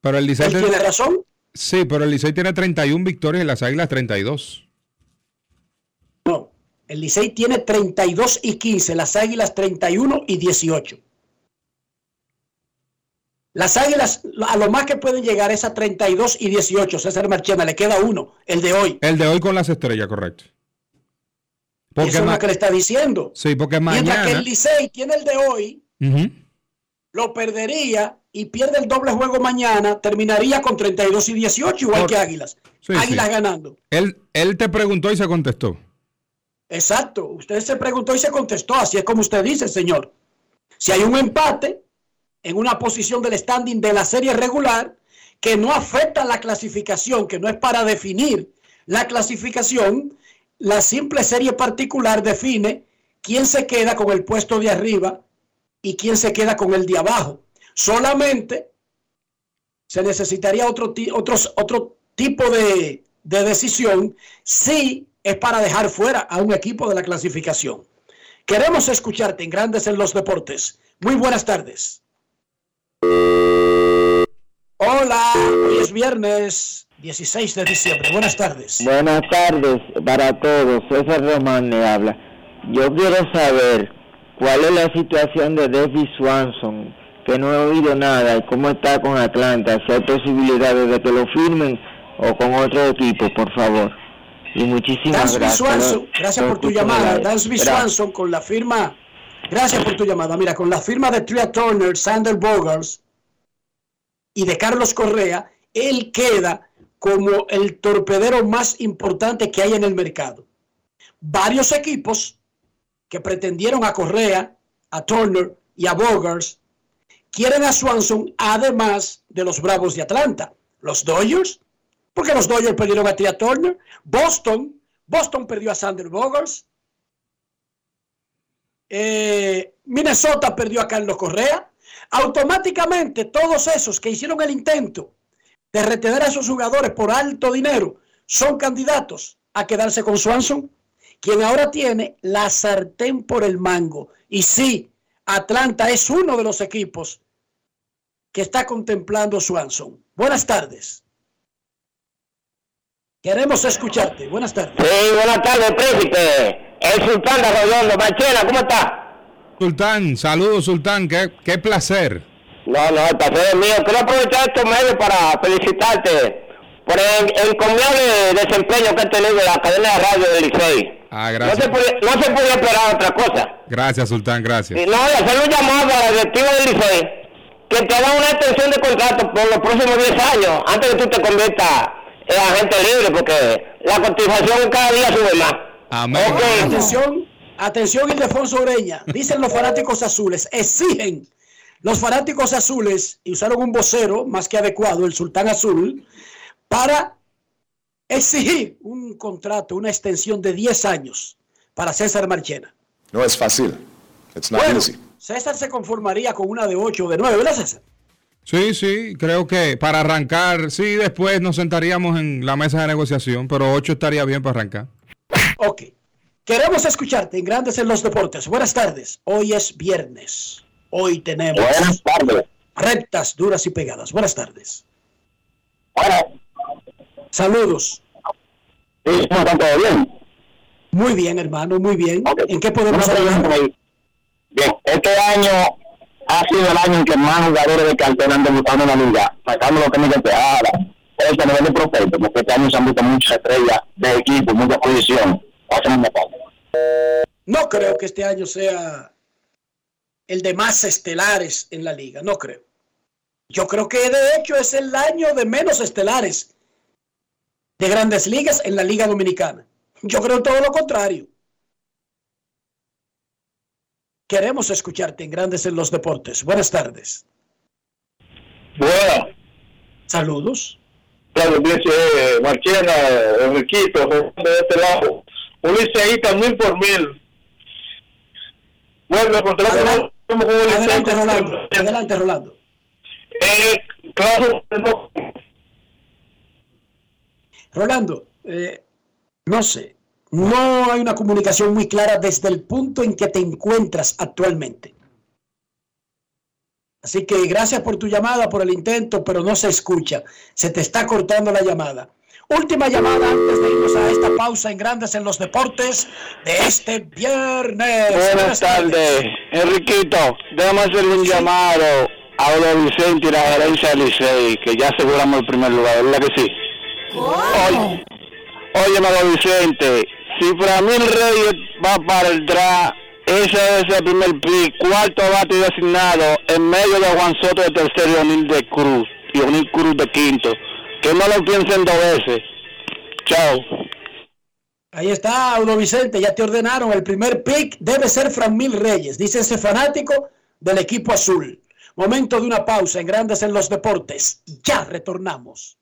Pero el Licey Él tiene razón. Sí, pero el Licey tiene 31 victorias y las Águilas 32. No, el Licey tiene 32 y 15, las Águilas 31 y 18. Las Águilas a lo más que pueden llegar es a 32 y 18. César Marchena le queda uno, el de hoy. El de hoy con las estrellas, correcto. Porque Eso es lo que le está diciendo. Sí, porque mañana. Mientras que el Licey tiene el de hoy, lo perdería y pierde el doble juego mañana, terminaría con 32 y 18, igual que Águilas. Águilas ganando. Él, él te preguntó y se contestó. Exacto. Usted se preguntó y se contestó. Así es como usted dice, señor. Si hay un empate en una posición del standing de la serie regular que no afecta la clasificación, que no es para definir la clasificación, la simple serie particular define quién se queda con el puesto de arriba y quién se queda con el de abajo. Solamente se necesitaría otro, otro tipo de, de decisión si es para dejar fuera a un equipo de la clasificación. Queremos escucharte en Grandes en los Deportes. Muy buenas tardes. Hola, hoy es viernes 16 de diciembre. Buenas tardes. Buenas tardes para todos. César Román le habla. Yo quiero saber cuál es la situación de David Swanson, que no he oído nada, y cómo está con Atlanta, si hay posibilidades de que lo firmen o con otro equipo, por favor. Y muchísimas gracias. Swanson, gracias por tu llamada. Dansby Swanson con la firma, gracias por tu llamada. Mira, con la firma de Tria Turner, Sander Bogars y de Carlos Correa, él queda como el torpedero más importante que hay en el mercado. Varios equipos que pretendieron a Correa, a Turner y a Bogars quieren a Swanson además de los Bravos de Atlanta. Los Dodgers, porque los Dodgers perdieron a Tia Turner. Boston, Boston perdió a Sander Bogers. Eh, Minnesota perdió a Carlos Correa. Automáticamente todos esos que hicieron el intento de retener a esos jugadores por alto dinero son candidatos a quedarse con Swanson, quien ahora tiene la sartén por el mango. Y sí, Atlanta es uno de los equipos que está contemplando Swanson. Buenas tardes. Queremos escucharte. Buenas tardes. Sí, buenas tardes, príncipe. El sultán de Arroyondo. Machela, ¿cómo está? Sultán, saludos, Sultán. Qué, qué placer. No, no, el placer es mío. Quiero aprovechar estos medios para felicitarte por el, conmiable desempeño que has tenido en la cadena de radio del Licey. Ah, gracias. No se, podía, no se esperar otra cosa. Gracias, Sultán, gracias. Y no, y hacer un llamado al directivo del Licey que te haga una extensión de contrato por los próximos 10 años antes de que tú te conviertas en agente libre, porque la cotización cada día sube más. Amén. Okay. Atención, atención, Ildefonso Ureña. Dicen los fanáticos azules, exigen los fanáticos azules, y usaron un vocero más que adecuado, el sultán azul, para exigir un contrato, una extensión de 10 años para César Marchena. No es fácil. It's not Bueno, easy. César se conformaría con una de 8 o de 9, ¿verdad César? Sí, sí, creo que para arrancar, sí, después nos sentaríamos en la mesa de negociación, pero 8 estaría bien para arrancar. Ok. Queremos escucharte en Grandes en los Deportes. Buenas tardes. Hoy es viernes. Hoy tenemos Buenas tardes. rectas, duras y pegadas. Buenas tardes. Saludos. Sí. ¿Todo bien? Muy bien, hermano, muy bien. ¿En qué podemos ayudar? Bien, este año ha sido el año en que más jugadores de cartel han debutado en la liga, sacando lo que me ahora. Eso a nivel de prospecto, porque este año se han visto muchas estrellas de equipo, mucha posición. No creo que este año sea el de más estelares en la liga, no creo. Yo creo que de hecho es el año de menos estelares de grandes ligas en la liga dominicana. Yo creo todo lo contrario. Queremos escucharte en Grandes en los Deportes. Buenas tardes. Bueno, Saludos. claro, dice Marchena, Enriquito, de este lado. Mil por mil. Contrato Adelante. Rolando. Adelante, Rolando. Eh, claro, no. Rolando, eh, no sé, no hay una comunicación muy clara desde el punto en que te encuentras actualmente. Así que gracias por tu llamada, por el intento, pero no se escucha. Se te está cortando la llamada. Última llamada antes de irnos a esta pausa en Grandes en los Deportes de este viernes. Buenas tardes, Enriquito. Déjame hacer un llamado a Olo Vicente y la gerencia del Licey, que ya aseguramos el primer lugar, ¿verdad que sí? Oye, oye, Mago Vicente, si Framil Reyes va para el draft, ese es el primer pick, cuarto bate designado en medio de Juan Soto de tercero y O'Neill de Cruz, y O'Neill Cruz de quinto. Que no lo piensen dos veces. Chao. Ahí está, Audo Vicente, ya te ordenaron. El primer pick debe ser Framil Reyes, dice ese fanático del equipo azul. Momento de una pausa en Grandes en los Deportes. Ya retornamos.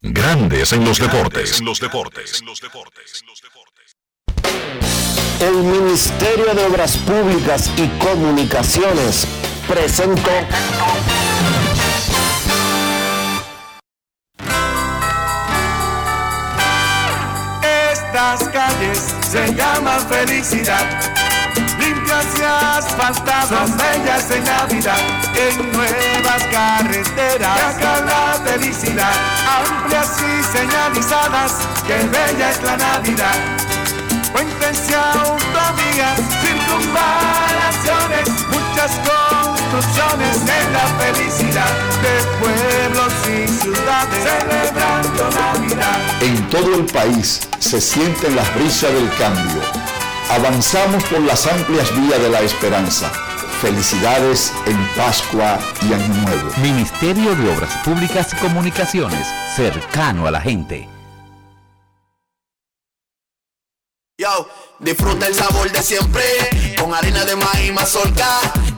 Grandes en los deportes. En los deportes. En los deportes. El Ministerio de Obras Públicas y Comunicaciones presentó Estas calles se llaman felicidad. Limpias y asfaltadas, bellas en Navidad. En nuevas carreteras, acá la felicidad. Amplias y señalizadas, que bella es la Navidad. Puentes y autovías, circunvalaciones, muchas construcciones en la felicidad de pueblos y ciudades celebrando Navidad. En todo el país se sienten las brisas del cambio. Avanzamos por las amplias vías de la esperanza. Felicidades en Pascua y Año Nuevo. Ministerio de Obras Públicas y Comunicaciones, cercano a la gente. Yo, disfruta el sabor de siempre con harina de maíz mazorca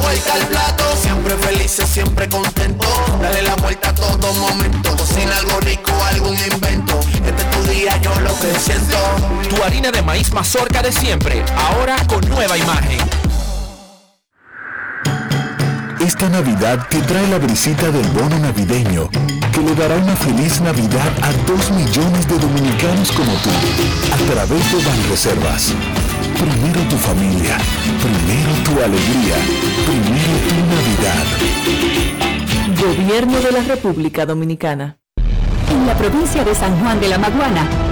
Vuelta al plato, siempre felices, siempre contento. Dale la vuelta a todo momento. Cocina algo rico, algún invento. Este es tu día, yo lo que siento. Tu harina de maíz mazorca de siempre, ahora con nueva imagen. Esta Navidad te trae la brisita del bono navideño, que le dará una feliz Navidad a dos millones de dominicanos como tú, a través de Banreservas. Primero tu familia, primero tu alegría, primero tu Navidad. Gobierno de la República Dominicana. En la provincia de San Juan de la Maguana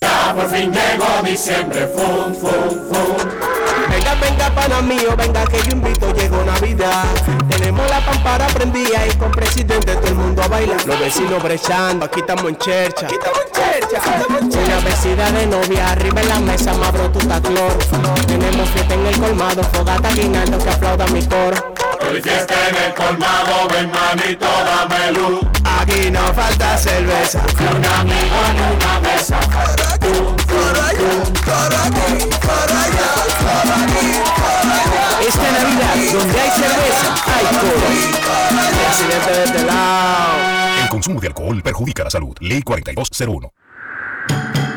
Ya por fin llegó diciembre, fum, fum, fum. Venga, venga, pana mío, venga que yo invito, llegó Navidad. Tenemos la pampara prendida y con presidente todo el mundo a bailar. Los vecinos brechando, aquí estamos en chercha. Aquí estamos en chercha. Una vecina de novia, arriba en la mesa, mabro tu taclor. Tenemos fiesta en el colmado, fogata guinaldo que aplauda mi coro. Hoy fiesta en el colmado, ven manito, dame luz. Aquí no falta cerveza. Un amigo en una mesa. Esta Navidad, donde hay cerveza, hay coro. Presidente de este lado. El consumo de alcohol perjudica la salud. Ley 4201.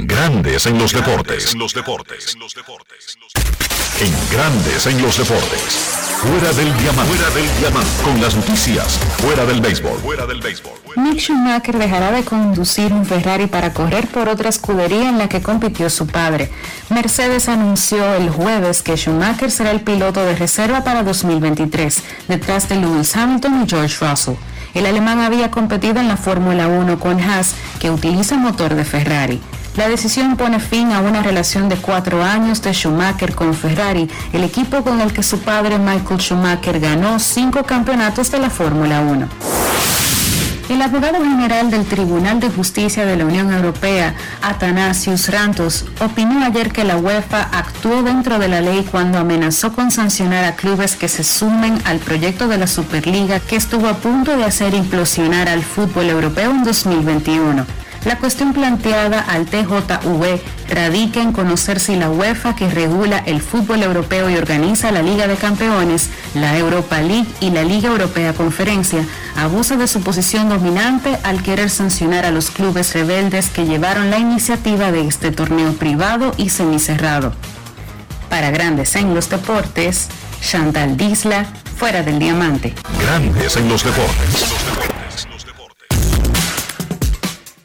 Grandes en los deportes. En los deportes. En Grandes en los deportes. Fuera del diamante. Fuera del diamante. Con las noticias. Fuera del béisbol. Fuera del béisbol. Mick Schumacher dejará de conducir un Ferrari para correr por otra escudería en la que compitió su padre. Mercedes anunció el jueves que Schumacher será el piloto de reserva para 2023, detrás de Lewis Hamilton y George Russell. El alemán había competido en la Fórmula 1 con Haas, que utiliza motor de Ferrari. La decisión pone fin a una relación de cuatro años de Schumacher con Ferrari, el equipo con el que su padre Michael Schumacher ganó cinco campeonatos de la Fórmula 1. El abogado general del Tribunal de Justicia de la Unión Europea, Athanasius Rantos, opinó ayer que la UEFA actuó dentro de la ley cuando amenazó con sancionar a clubes que se sumen al proyecto de la Superliga que estuvo a punto de hacer implosionar al fútbol europeo en 2021. La cuestión planteada al TJV radica en conocer si la UEFA, que regula el fútbol europeo y organiza la Liga de Campeones, la Europa League y la Liga Europea Conferencia, abusa de su posición dominante al querer sancionar a los clubes rebeldes que llevaron la iniciativa de este torneo privado y semicerrado. Para Grandes en los Deportes, Chantal Disla, fuera del diamante. Grandes en los deportes.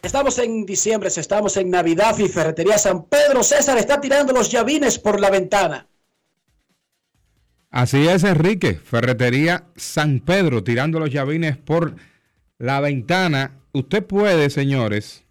Estamos en diciembre, estamos en Navidad y Ferretería San Pedro. César está tirando los llavines por la ventana. Así es, Enrique. Ferretería San Pedro tirando los llavines por la ventana. Usted puede, señores,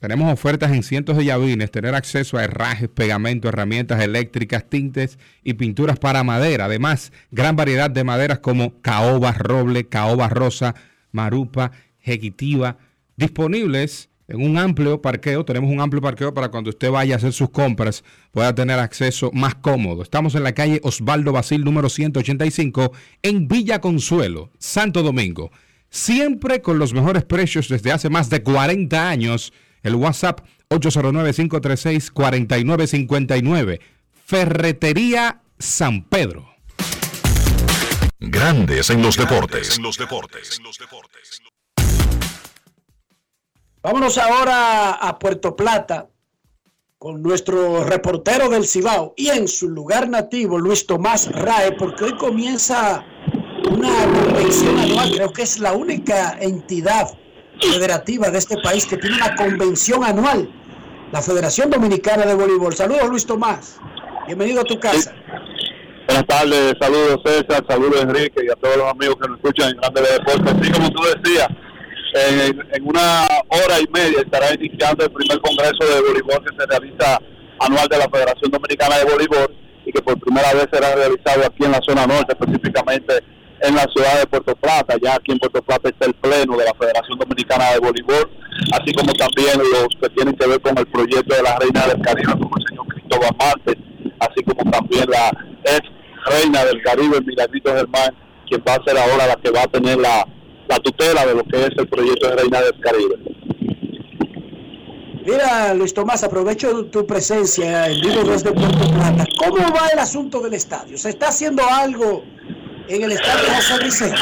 tenemos ofertas en cientos de llavines, tener acceso a herrajes, pegamentos, herramientas eléctricas, tintes y pinturas para madera. Además, gran variedad de maderas como caoba, roble, caoba rosa, marupa, jequitiva disponibles en un amplio parqueo. Tenemos un amplio parqueo para cuando usted vaya a hacer sus compras pueda tener acceso más cómodo. Estamos en la calle Osvaldo Basil número 185 en Villa Consuelo, Santo Domingo. Siempre con los mejores precios desde hace más de 40 años. El WhatsApp 809-536-4959. Ferretería San Pedro. Grandes en los deportes. Vámonos ahora a Puerto Plata con nuestro reportero del Cibao y en su lugar nativo, Luis Tomás Rae, porque hoy comienza una convención anual, creo que es la única entidad federativa de este país que tiene una convención anual, la Federación Dominicana de Voleibol. Saludos Luis Tomás, bienvenido a tu casa. Buenas tardes, saludos César, saludos Enrique y a todos los amigos que nos escuchan en Grandes Deportes. Así como tú decías, en, una hora y media estará iniciando el primer congreso de voleibol que se realiza anual de la Federación Dominicana de Voleibol y que por primera vez será realizado aquí en la zona norte, específicamente en la ciudad de Puerto Plata. Ya aquí en Puerto Plata está el pleno de la Federación Dominicana de Voleibol, así como también los que tienen que ver con el proyecto de la Reina del Caribe, como el señor Cristóbal Martes, así como también la ex Reina del Caribe, Milagrito Germán, quien va a ser ahora la que va a tener la la tutela de lo que es el proyecto de Reina del Caribe. Mira, Luis Tomás, aprovecho tu presencia en vivo desde Puerto Plata. ¿Cómo va el asunto del estadio? ¿Se está haciendo algo en el estadio José Vicente?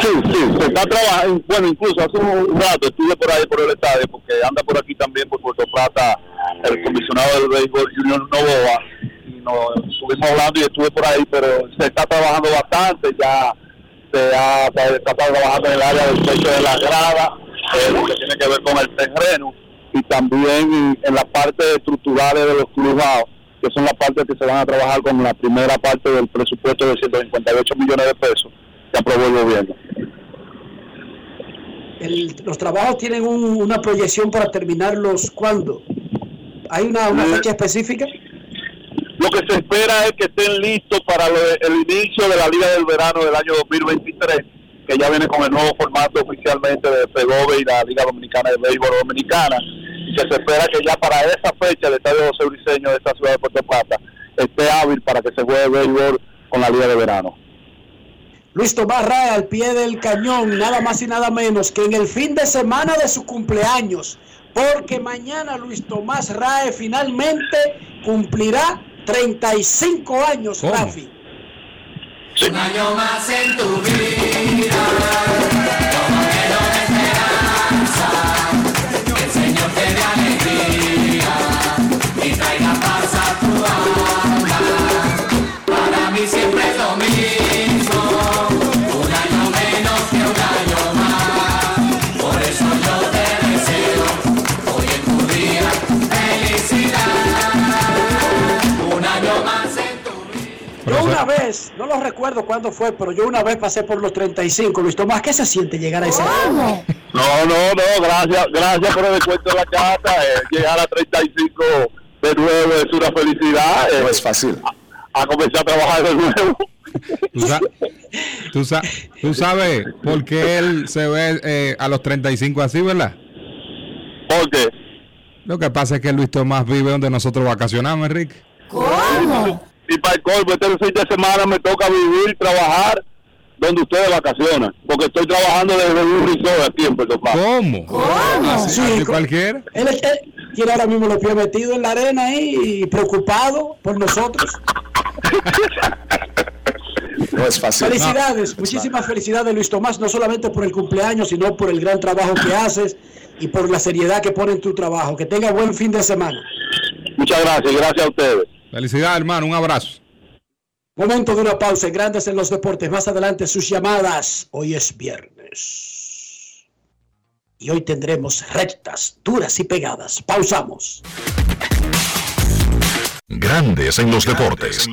Sí, sí, se está trabajando. Bueno, incluso hace un rato estuve por ahí por el estadio, porque anda por aquí también por Puerto Plata el comisionado del béisbol Junior Novoa. Y nos estuvimos hablando y estuve por ahí, pero se está trabajando bastante ya se ha, está trabajando en el área del techo de la grada, eh, lo que tiene que ver con el terreno, y también en la parte estructurales de los cruzados, que son las partes que se van a trabajar con la primera parte del presupuesto de 158 millones de pesos. que aprobó el gobierno. El- los trabajos tienen un- una proyección para terminarlos cuándo? ¿Hay una, una Eh, fecha específica? Lo que se espera es que estén listos para el inicio de la Liga del Verano del año 2023, que ya viene con el nuevo formato oficialmente de FEGOBE y la Liga Dominicana de Béisbol Dominicana, y que se espera que ya para esa fecha el Estadio José Briceño de esta ciudad de Puerto Plata esté hábil para que se juegue béisbol con la Liga de Verano. Luis Tomás Raya al pie del cañón, nada más y nada menos que en el fin de semana de su cumpleaños, porque mañana Luis Tomás Rae finalmente cumplirá 35 años, Rafi. Un año más en tu vida, Yo una vez, no lo recuerdo cuándo fue, pero yo una vez pasé por los 35. Luis Tomás, ¿qué se siente llegar a ese año? No, no, no, gracias, gracias por el descuento en la casa. eh, llegar a 35 de nuevo es una felicidad. no es fácil. A, a comenzar a trabajar de nuevo. ¿Tú, sa- tú sa- tú sabes por qué él se ve eh, a los 35 así, ¿verdad? ¿Por qué? Lo que pasa es que Luis Tomás vive donde nosotros vacacionamos, Enrique. Y para el colmo, este fin de semana me toca vivir, trabajar donde ustedes vacacionan. Porque estoy trabajando desde un resort aquí en Puerto Plata. ¿Cómo? Así, así cualquiera. Él, él tiene ahora mismo los pies metidos en la arena ahí y preocupado por nosotros. No es fácil. Felicidades, muchísimas felicidades Luis Tomás, no solamente por el cumpleaños, sino por el gran trabajo que haces y por la seriedad que pone en tu trabajo. Que tenga buen fin de semana. Muchas gracias, gracias a ustedes. Felicidades, hermano. Un abrazo. Momento de una pausa en Grandes en los Deportes. Más adelante sus llamadas. Hoy es viernes. Y hoy tendremos rectas, duras y pegadas. Pausamos. Grandes en los deportes. En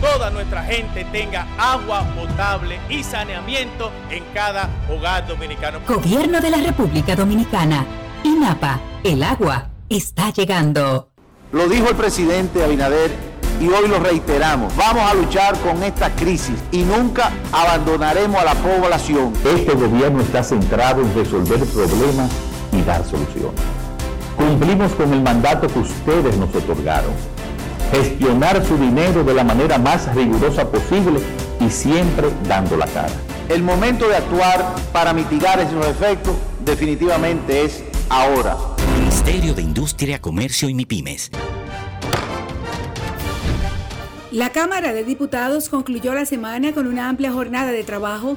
toda nuestra gente tenga agua potable y saneamiento en cada hogar dominicano. Gobierno de la República Dominicana. INAPA, el agua está llegando. Lo dijo el presidente Abinader y hoy lo reiteramos. Vamos a luchar con esta crisis y nunca abandonaremos a la población. Este gobierno está centrado en resolver problemas y dar soluciones. Cumplimos con el mandato que ustedes nos otorgaron. Gestionar su dinero de la manera más rigurosa posible y siempre dando la cara. El momento de actuar para mitigar esos efectos definitivamente es ahora. Ministerio de Industria, Comercio y MIPIMES. La Cámara de Diputados concluyó la semana con una amplia jornada de trabajo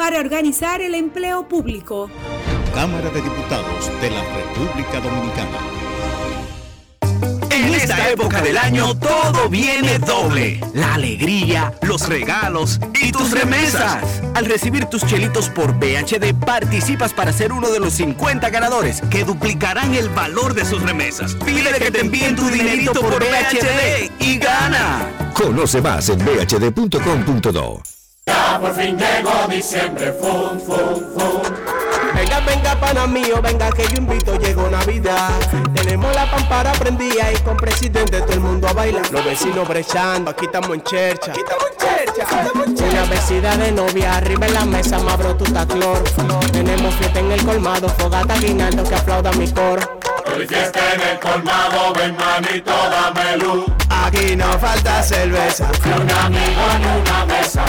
para organizar el empleo público. Cámara de Diputados de la República Dominicana. En esta época del año todo viene doble. La alegría, los regalos y tus remesas. Al recibir tus chelitos por BHD participas para ser uno de los 50 ganadores que duplicarán el valor de sus remesas. Pide que te envíen tu dinerito por BHD y gana. Conoce más en bhd.com.do. Ya por fin llegó diciembre, fum, fum, fum. Venga, venga, pana mío, venga que yo invito, llegó Navidad. Tenemos la pampara prendida y con presidente todo el mundo a bailar. Los vecinos brechando, aquí estamos en chercha. Aquí estamos en chercha, estamos en chercha. Una vecina de novia, arriba en la mesa, mabro tu taclor. Tenemos fiesta en el colmado, fogata guinaldo que aplauda mi coro. Hoy fiesta en el colmado, ven manito, dame luz. Aquí no falta cerveza. Ni un amigo en una mesa.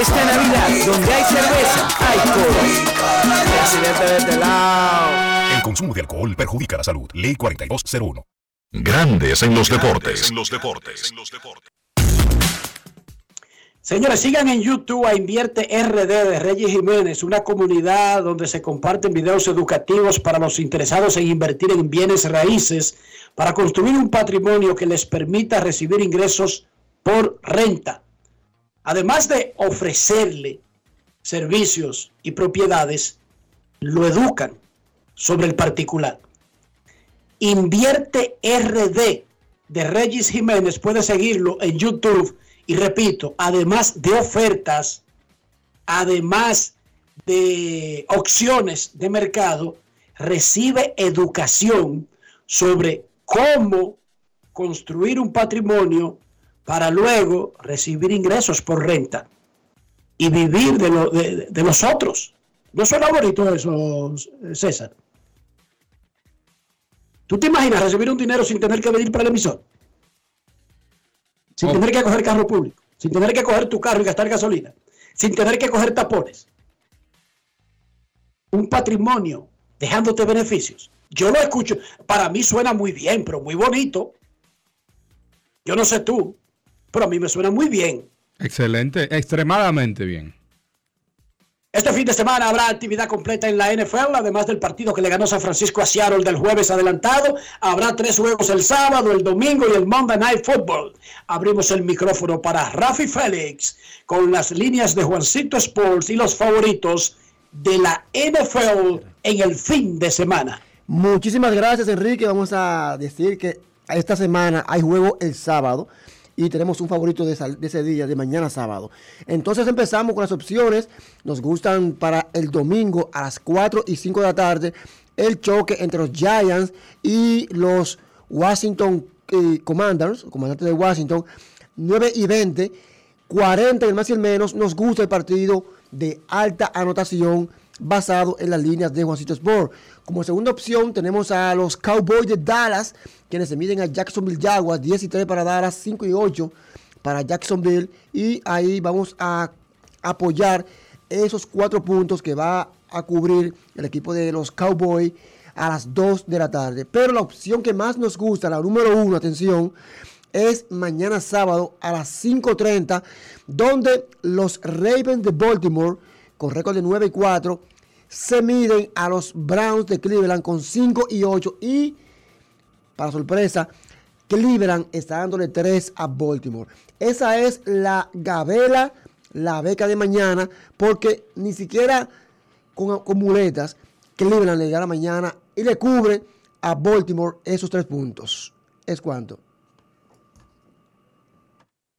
Esta Navidad, donde hay cerveza, hay coro. Presidente de este lado. El consumo de alcohol perjudica la salud. Ley 4201. Grandes en los deportes. En los deportes. Señores, sigan en YouTube a Invierte RD de Reyes Jiménez, una comunidad donde se comparten videos educativos para los interesados en invertir en bienes raíces para construir un patrimonio que les permita recibir ingresos por renta. Además de ofrecerle servicios y propiedades, lo educan sobre el particular. Invierte RD de Reyes Jiménez, puede seguirlo en YouTube y repito, además de ofertas, además de opciones de mercado, recibe educación sobre cómo construir un patrimonio para luego recibir ingresos por renta y vivir de, lo, de, de los otros. ¿No suena bonito eso, César? ¿Tú te imaginas recibir un dinero sin tener que venir para el emisor? Sin oh. tener que coger carro público, sin tener que coger tu carro y gastar gasolina, sin tener que coger tapones. Un patrimonio dejándote beneficios. Yo lo escucho, para mí suena muy bien, pero muy bonito. Yo no sé tú, pero a mí me suena muy bien. Excelente, extremadamente bien. Este fin de semana habrá actividad completa en la NFL, además del partido que le ganó San Francisco a Seattle del jueves adelantado. Habrá tres juegos el sábado, el domingo y el Monday Night Football. Abrimos el micrófono para Rafi Félix con las líneas de Juancito Sports y los favoritos de la NFL en el fin de semana. Muchísimas gracias, Enrique. Vamos a decir que esta semana hay juego el sábado y tenemos un favorito de, de, ese día, de mañana sábado. Entonces empezamos con las opciones. Nos gustan para el domingo a las 4 y 5 de la tarde el choque entre los Giants y los Washington eh, Commanders, comandantes de Washington, 9 y 20, 40 y el más y el menos. Nos gusta el partido de alta anotación basado en las líneas de Juancito Sport. Como segunda opción tenemos a los Cowboys de Dallas, quienes se miden a Jacksonville Jaguars, 10 y 3 para Dallas, 5 y 8 para Jacksonville. Y ahí vamos a apoyar esos cuatro puntos que va a cubrir el equipo de los Cowboys a las 2 de la tarde. Pero la opción que más nos gusta, la número uno, atención, es mañana sábado a las 5.30, donde los Ravens de Baltimore, con récord de 9 y 4, se miden a los Browns de Cleveland con 5 y 8 y para sorpresa Cleveland está dándole 3 a Baltimore. Esa es la gavela, la beca de mañana, porque ni siquiera con, con muletas Cleveland le da la mañana y le cubre a Baltimore esos tres puntos. ¿Es cuánto?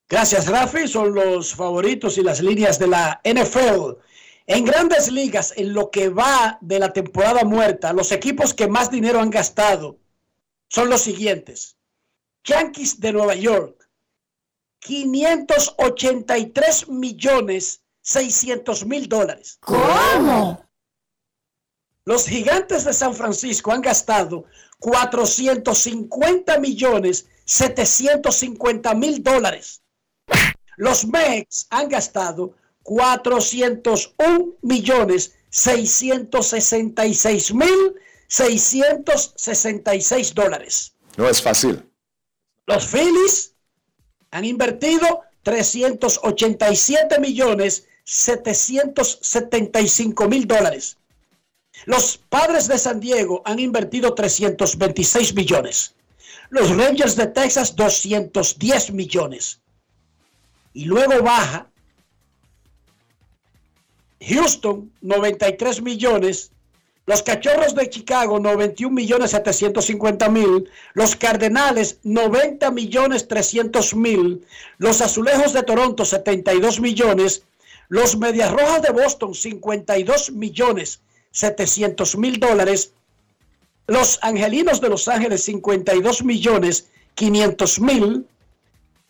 Gracias, Rafi. Son los favoritos y las líneas de la NFL. En grandes ligas, en lo que va de la temporada muerta, los equipos que más dinero han gastado son los siguientes. Yankees de Nueva York, 583 millones 600 mil dólares. ¿Cómo? Los gigantes de San Francisco han gastado 450 millones 750 mil dólares. Los Mex han gastado 401 millones 666 mil 666 dólares. No es fácil. Los Phillies han invertido 387 millones 775 mil dólares. Los padres de San Diego han invertido 326 millones. Los Rangers de Texas 210 millones. Y luego baja Houston 93 millones. Los Cachorros de Chicago 91 millones 750 mil. Los Cardenales 90 millones 300 mil. Los Azulejos de Toronto 72 millones. Los Medias Rojas de Boston 52 millones 700 mil dólares. Los Angelinos de Los Ángeles 52 millones 500 mil.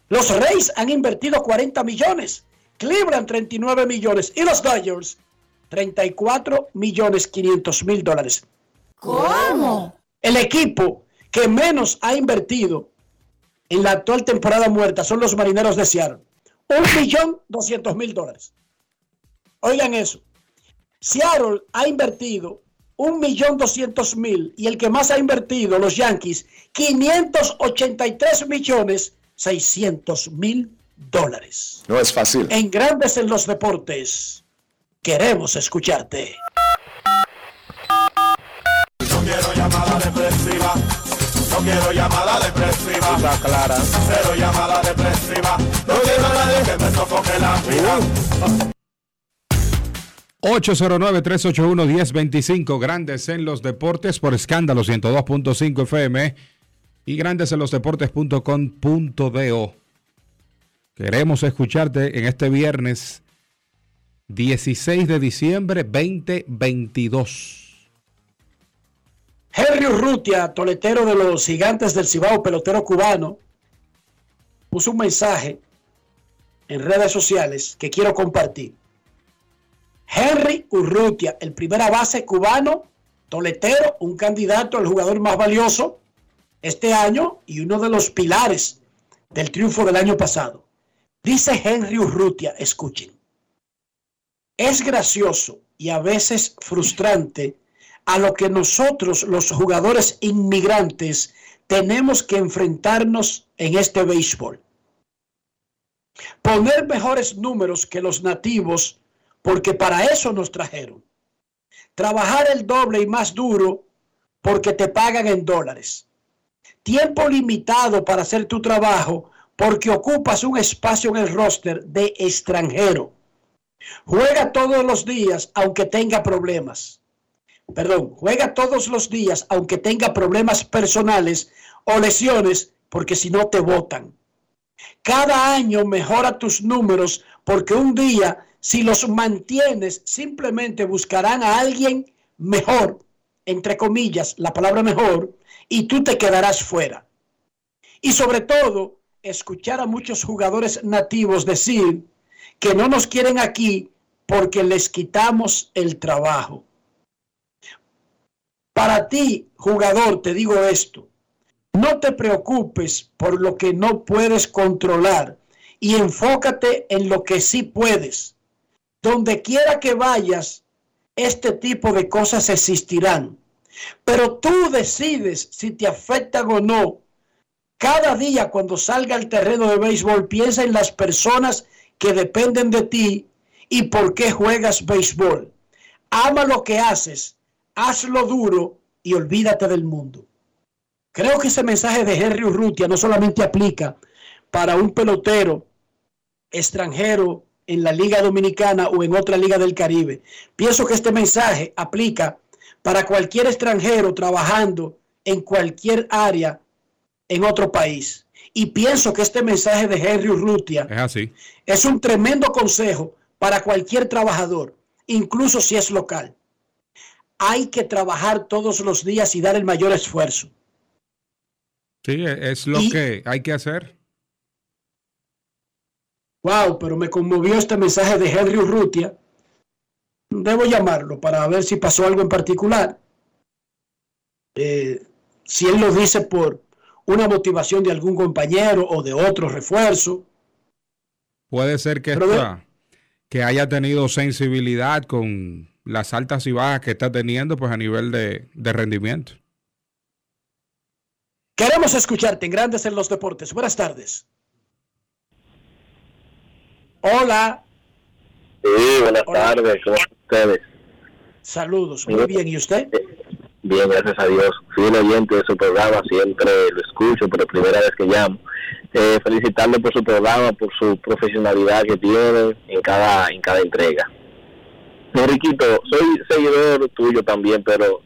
Los Reyes han invertido 40 millones. Cleveland 39 millones. Y los Dodgers 34 millones 500 mil dólares. ¿Cómo? El equipo que menos ha invertido en la actual temporada muerta son los Marineros de Seattle. Un millón doscientos mil dólares. Oigan eso. Seattle ha invertido un millón doscientos mil y el que más ha invertido, los Yankees, 583 millones 600 mil dólares. No es fácil. En Grandes en los Deportes, queremos escucharte. No quiero llamada depresiva. No quiero llamada depresiva. Está clara. Cero llamada depresiva. No quiero a nadie que me sofoque la vida. 809-381-1025, Grandes en los Deportes por escándalo 102.5 FM y Grandes en los Deportes.com.do. Queremos escucharte en este viernes 16 de diciembre 2022. Henry Urrutia, toletero de los gigantes del Cibao, pelotero cubano, puso un mensaje en redes sociales que quiero compartir. Henry Urrutia, el primera base cubano, toletero, un candidato al jugador más valioso este año y uno de los pilares del triunfo del año pasado. Dice Henry Urrutia, escuchen, es gracioso y a veces frustrante a lo que nosotros los jugadores inmigrantes tenemos que enfrentarnos en este béisbol. Poner mejores números que los nativos porque para eso nos trajeron. Trabajar el doble y más duro porque te pagan en dólares. Tiempo limitado para hacer tu trabajo porque ocupas un espacio en el roster de extranjero. Juega todos los días aunque tenga problemas. Perdón, juega todos los días aunque tenga problemas personales o lesiones porque si no te votan. Cada año mejora tus números porque un día si los mantienes simplemente buscarán a alguien mejor, entre comillas, la palabra mejor, y tú te quedarás fuera. Y sobre todo, escuchar a muchos jugadores nativos decir que no nos quieren aquí porque les quitamos el trabajo. Para ti, jugador, te digo esto. No te preocupes por lo que no puedes controlar y enfócate en lo que sí puedes. Donde quiera que vayas, este tipo de cosas existirán. Pero tú decides si te afectan o no. Cada día cuando salga al terreno de béisbol, piensa en las personas que dependen de ti y por qué juegas béisbol. Ama lo que haces, hazlo duro y olvídate del mundo. Creo que ese mensaje de Henry Urrutia no solamente aplica para un pelotero extranjero en la Liga Dominicana o en otra liga del Caribe. Pienso que este mensaje aplica para cualquier extranjero trabajando en cualquier área en otro país. Y pienso que este mensaje de Henry Urrutia Es así. es un tremendo consejo para cualquier trabajador, incluso si es local. Hay que trabajar todos los días y dar el mayor esfuerzo. Sí, es lo Y- que hay que hacer. Wow, pero me conmovió este mensaje de Henry Urrutia. Debo llamarlo para ver si pasó algo en particular. Eh, si él lo dice por una motivación de algún compañero o de otro refuerzo. Puede ser que, esta- que haya tenido sensibilidad con las altas y bajas que está teniendo pues a nivel de, de rendimiento. Queremos escucharte en Grandes en los Deportes. Buenas tardes. Hola. Sí, buenas tardes, ¿cómo están ustedes? Saludos, muy bien, ¿y usted? Bien, gracias a Dios. Fiel oyente de su programa, siempre lo escucho, pero primera vez que llamo. Eh, felicitarle por su programa, por su profesionalidad que tiene en cada, en cada entrega. Enriquito, soy seguidor tuyo también, pero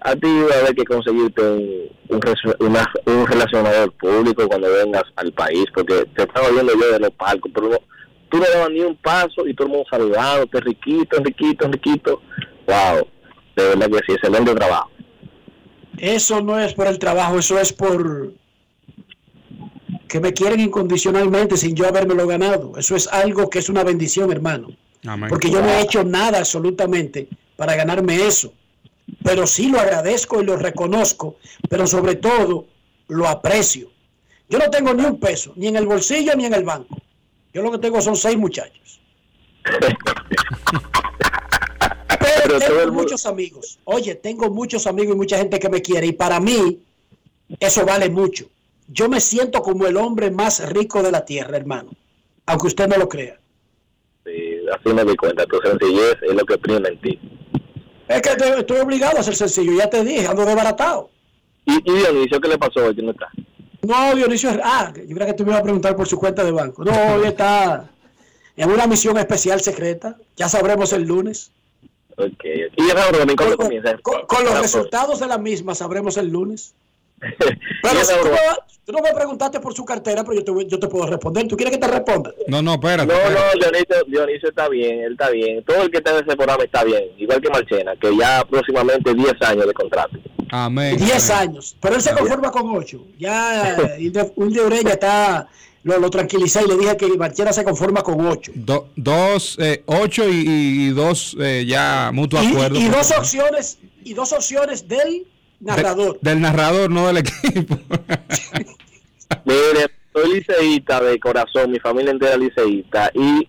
a ti va a haber que conseguirte un, un, un relacionador público cuando vengas al país, porque te estaba viendo yo de los palcos, pero no- tú no dabas ni un paso y todo el mundo saludándote, Enriquito, Enriquito, Enriquito. Wow, de verdad que sí, excelente trabajo. Eso no es por el trabajo, eso es por que me quieren incondicionalmente sin yo habérmelo ganado. Eso es algo que es una bendición, hermano. Amén. Porque yo no he hecho nada absolutamente para ganarme eso. Pero sí lo agradezco y lo reconozco, pero sobre todo lo aprecio. Yo no tengo ni un peso, ni en el bolsillo ni en el banco. Yo lo que tengo son seis muchachos. Pero tengo muchos amigos. Oye, tengo muchos amigos y mucha gente que me quiere. Y para mí, eso vale mucho. Yo me siento como el hombre más rico de la tierra, hermano. Aunque usted no lo crea. Sí, así me di cuenta, tu sencillez es lo que prima en ti. Es que te- estoy obligado a ser sencillo. Ya te dije, ando desbaratado. ¿Y, y Dionisio qué le pasó hoy? ¿Quién está? No, Dionisio, ah, yo creo que tú me ibas a preguntar por su cuenta de banco. No, hoy está en una misión especial secreta. Ya sabremos el lunes. Ok, ok. ¿Y el? Con, con los Ah, resultados de la misma sabremos el lunes. ¿Y Pero si tú, me, tú no me preguntaste por su cartera, pero yo te, voy- yo te puedo responder. ¿Tú quieres que te responda? No, no, espérate. No, espérate. no, Dionisio, Dionisio está bien, él está bien. Todo el que está en ese programa está bien, igual que Marchena, que ya próximamente 10 años de contrato. Amén. 10 amén. años. Pero él se conforma con 8. Ya un de Ureña está, lo, lo tranquilicé y le dije que Marchena se conforma con 8. Do- dos, eh, ocho y, dos eh, ya mutuo Y, acuerdo. y dos opciones, y dos opciones del narrador. De- del narrador, no del equipo. Mire, soy liceísta de corazón, mi familia entera es liceísta. Y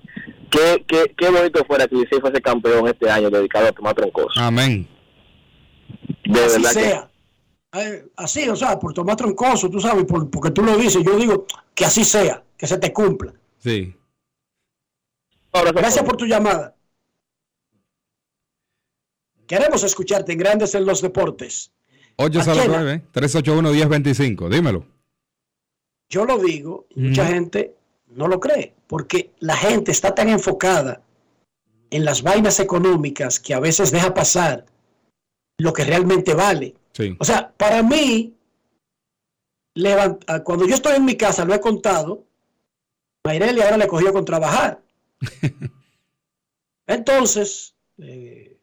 qué, qué, qué bonito fuera que Licey fuese campeón este año dedicado a Tomás Troncoso. Amén. De así verdad que sea. Eh, así, o sea, por tomar troncoso, tú sabes, por- porque tú lo dices, yo digo que así sea, que se te cumpla. Sí. Gracias por tu llamada. Queremos escucharte en Grandes en los Deportes. 809 381 1025. Dímelo. Yo lo digo, mucha gente no lo cree, porque la gente está tan enfocada en las vainas económicas que a veces deja pasar lo que realmente vale. Sí. O sea, para mí, ah, cuando yo estoy en mi casa, lo he contado, Mayreli ahora le cogió con trabajar. Entonces, eh,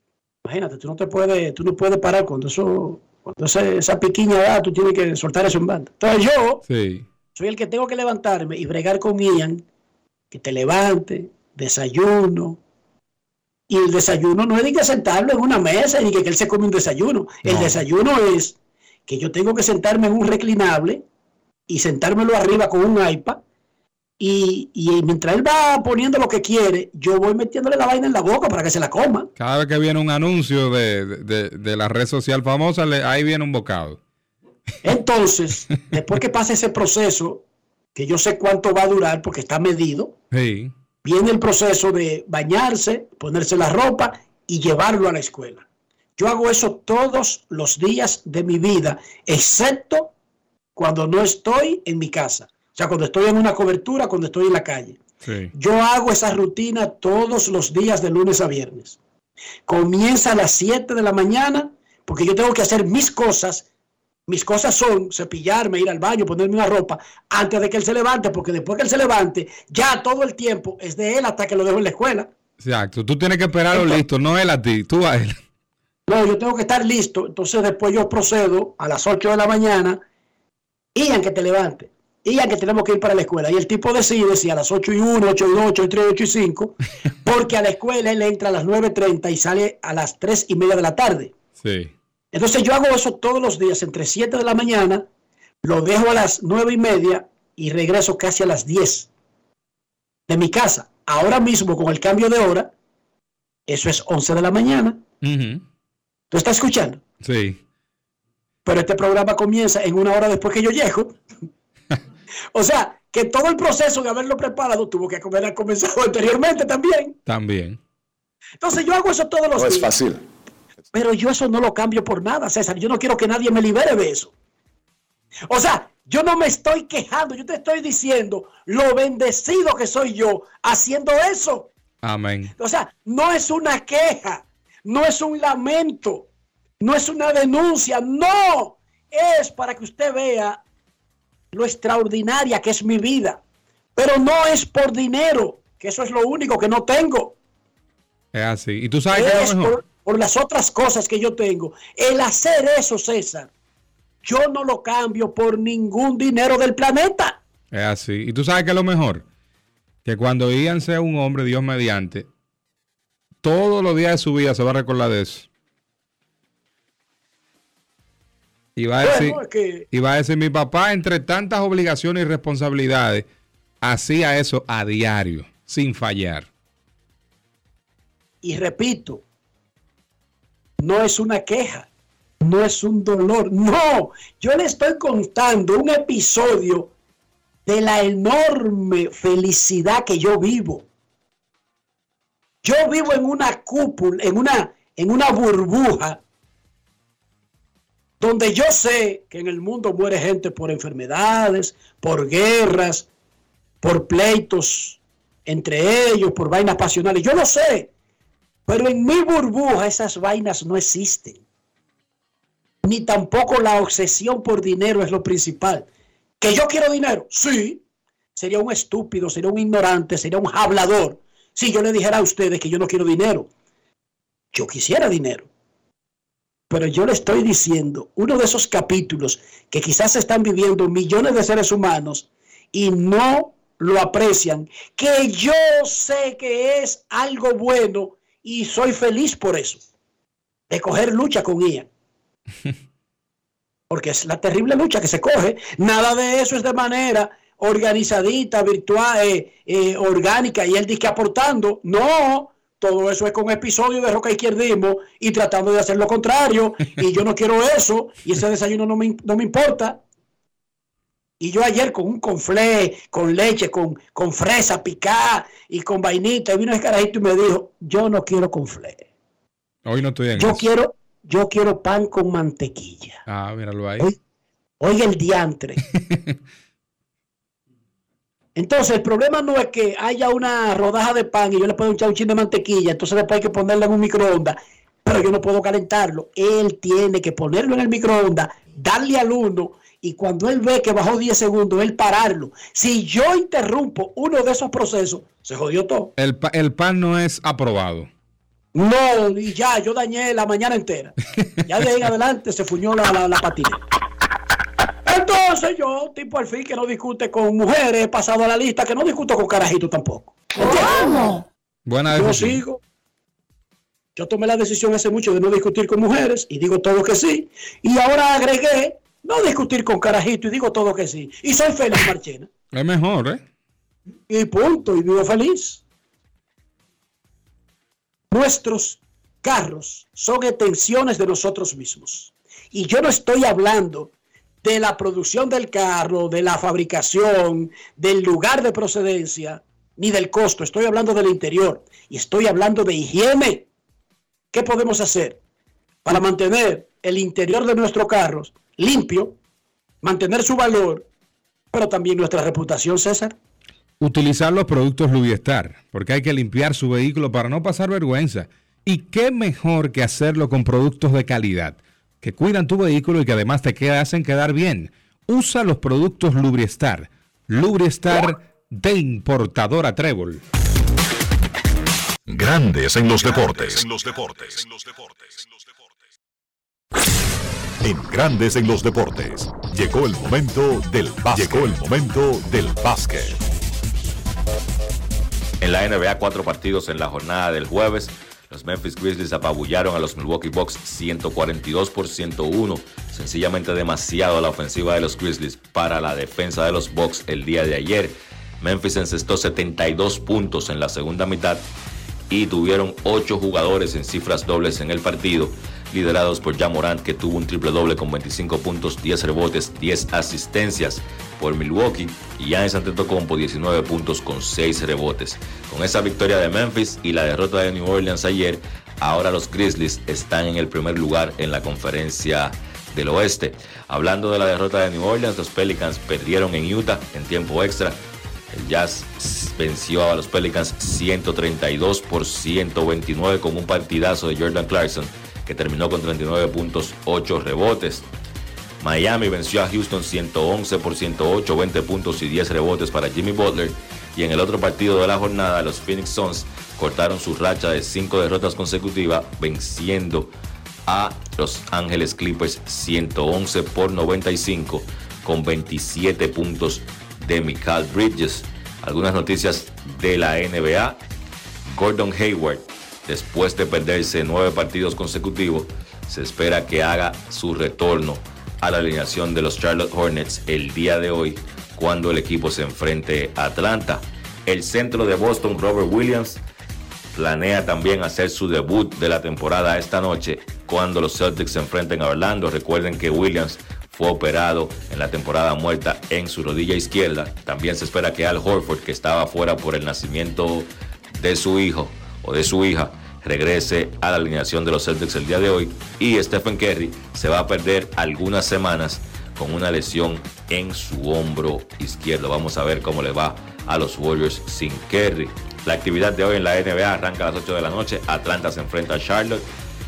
imagínate, tú no te puedes, tú no puedes parar cuando eso, cuando ese- esa piquiña da, tú tienes que soltar eso en banda. Entonces yo Sí. soy el que tengo que levantarme y bregar con Ian, que te levante, desayuno. Y el desayuno no es de que sentarlo en una mesa y que, que él se come un desayuno. El No. desayuno es que yo tengo que sentarme en un reclinable y sentármelo arriba con un iPad. Y, y mientras él va poniendo lo que quiere, yo voy metiéndole la vaina en la boca para que se la coma. Cada vez que viene un anuncio de, de- de la red social famosa, le- ahí viene un bocado. Entonces, después que pase ese proceso, que yo sé cuánto va a durar porque está medido, Sí. Viene el proceso de bañarse, ponerse la ropa y llevarlo a la escuela. Yo hago eso todos los días de mi vida, excepto cuando no estoy en mi casa. O sea, cuando estoy en una cobertura, cuando estoy en la calle. Sí. Yo hago esa rutina todos los días de lunes a viernes. Comienza a las 7 de la mañana porque yo tengo que hacer mis cosas. Mis cosas son cepillarme, ir al baño, ponerme una ropa antes de que él se levante, porque después que él se levante, ya todo el tiempo es de él hasta que lo dejo en la escuela. Exacto. Tú tienes que esperarlo listo, no él a ti, tú a él. No, yo tengo que estar listo. Entonces después yo procedo a las 8 de la mañana. Ian, que te levante. Ian, que tenemos que ir para la escuela. Y el tipo decide si a las 8 y 1, 8 y 2, 8 y 3, 8 y 5. Porque a la escuela él entra a las 9.30 y sale a las 3 y media de la tarde. Sí. Entonces yo hago eso todos los días entre 7 de la mañana, lo dejo a las 9 y media y regreso casi a las 10 de mi casa. Ahora mismo con el cambio de hora, eso es 11 de la mañana. Ujú. ¿Tú estás escuchando? Sí. pero este programa comienza en una hora después que yo llego. o sea, que todo el proceso de haberlo preparado tuvo que haber comenzado anteriormente también. También. Entonces yo hago eso todos los No días. es fácil. Pero yo eso no lo cambio por nada, César. Yo no quiero que nadie me libere de eso. O sea, yo no me estoy quejando, yo te estoy diciendo lo bendecido que soy yo haciendo eso. Amén. O sea, no es una queja, no es un lamento, no es una denuncia, no. Es para que usted vea lo extraordinaria que es mi vida. Pero no es por dinero, que eso es lo único que no tengo. Es así. Y tú sabes que es lo mejor. por, por las otras cosas que yo tengo. El hacer eso, César, yo no lo cambio por ningún dinero del planeta. Es así. Y tú sabes que es lo mejor. Que cuando Ian sea un hombre, Dios mediante, todos los días de su vida se va a recordar de eso. Y va a decir, Bueno, es que y va a decir, mi papá, entre tantas obligaciones y responsabilidades, hacía eso a diario, sin fallar. Y repito, no es una queja, no es un dolor, no, yo le estoy contando un episodio de la enorme felicidad que yo vivo. Yo vivo en una cúpula, en una, en una burbuja, donde yo sé que en el mundo muere gente por enfermedades, por guerras, por pleitos entre ellos, por vainas pasionales. Yo lo sé. Pero en mi burbuja esas vainas no existen. Ni tampoco la obsesión por dinero es lo principal. ¿Que yo quiero dinero? Sí. Sería un estúpido, sería un ignorante, sería un hablador. Si yo le dijera a ustedes que yo no quiero dinero. Yo quisiera dinero. Pero yo le estoy diciendo, uno de esos capítulos que quizás están viviendo millones de seres humanos y no lo aprecian, que yo sé que es algo bueno y soy feliz por eso, de coger lucha con Ian. Porque es la terrible lucha que se coge. Nada de eso es de manera organizadita, virtual, eh, eh, orgánica, y él dice que aportando. No, todo eso es con episodios de roca izquierdismo y tratando de hacer lo contrario. Y yo no quiero eso, y ese desayuno no me, no me importa. Y yo ayer con un conflé, con leche, con, con fresa picada y con vainita, y vino el carajito y me dijo, yo no quiero conflé. Hoy no estoy en Yo eso. quiero, yo quiero pan con mantequilla. Ah, míralo ahí. Oiga el diantre. Entonces, el problema no es que haya una rodaja de pan y yo le puedo echar un chin de mantequilla, entonces después hay que ponerlo en un microondas, pero yo no puedo calentarlo. Él tiene que ponerlo en el microondas, darle al uno y cuando él ve que bajó 10 segundos, él pararlo. Si yo interrumpo uno de esos procesos, se jodió todo. El, pa- el pan no es aprobado. No, y ya, yo dañé la mañana entera. Ya de ahí en adelante se fuñó la, la, la patina. Entonces yo, tipo al fin que no discute con mujeres, he pasado a la lista que no discuto con carajitos tampoco. ¿Cómo? Buena Yo decisión. sigo. Yo tomé la decisión hace mucho de no discutir con mujeres y digo todo que sí. Y ahora agregué no discutir con carajitos y digo todo que sí. Y soy feliz, Marchena. Es mejor, ¿eh? Y punto, y vivo feliz. Nuestros carros son extensiones de nosotros mismos. Y yo no estoy hablando de la producción del carro, de la fabricación, del lugar de procedencia, ni del costo. Estoy hablando del interior y estoy hablando de higiene. ¿Qué podemos hacer para mantener el interior de nuestros carros limpio, mantener su valor, pero también nuestra reputación, César? Utilizar los productos Lubiestar, porque hay que limpiar su vehículo para no pasar vergüenza. Y qué mejor que hacerlo con productos de calidad, que cuidan tu vehículo y que además te hacen quedar bien. Usa los productos Lubriestar. Lubriestar de importadora Trébol. Grandes en los deportes. En Grandes en los deportes. Llegó el momento del básquet. Llegó el momento del básquet. En la NBA, cuatro partidos en la jornada del jueves. Los Memphis Grizzlies apabullaron a los Milwaukee Bucks 142 por 101. Sencillamente demasiado la ofensiva de los Grizzlies para la defensa de los Bucks el día de ayer. Memphis encestó 72 puntos en la segunda mitad y tuvieron 8 jugadores en cifras dobles en el partido. Liderados por Jamorant, que tuvo un triple doble con 25 puntos, 10 rebotes, 10 asistencias por Milwaukee. Y Giannis Antetokounmpo 19 puntos con 6 rebotes. Con esa victoria de Memphis y la derrota de New Orleans ayer, ahora los Grizzlies están en el primer lugar en la conferencia del oeste. Hablando de la derrota de New Orleans, los Pelicans perdieron en Utah en tiempo extra. El Jazz venció a los Pelicans 132 por 129 con un partidazo de Jordan Clarkson que terminó con 39 puntos, 8 rebotes. Miami venció a Houston 111 por 108, 20 puntos y 10 rebotes para Jimmy Butler. Y en el otro partido de la jornada, los Phoenix Suns cortaron su racha de 5 derrotas consecutivas, venciendo a Los Ángeles Clippers 111 por 95 con 27 puntos de Michael Bridges. Algunas noticias de la NBA. Gordon Hayward, después de perderse nueve partidos consecutivos, se espera que haga su retorno a la alineación de los Charlotte Hornets el día de hoy cuando el equipo se enfrente a Atlanta. El centro de Boston, Robert Williams, planea también hacer su debut de la temporada esta noche cuando los Celtics se enfrenten a Orlando. Recuerden que Williams fue operado en la temporada muerta en su rodilla izquierda. También se espera que Al Horford, que estaba fuera por el nacimiento de su hijo de su hija, regrese a la alineación de los Celtics el día de hoy. Y Stephen Curry se va a perder algunas semanas con una lesión en su hombro izquierdo. Vamos a ver cómo le va a los Warriors sin Curry. La actividad de hoy en la NBA arranca a las 8 de la noche. Atlanta se enfrenta a Charlotte.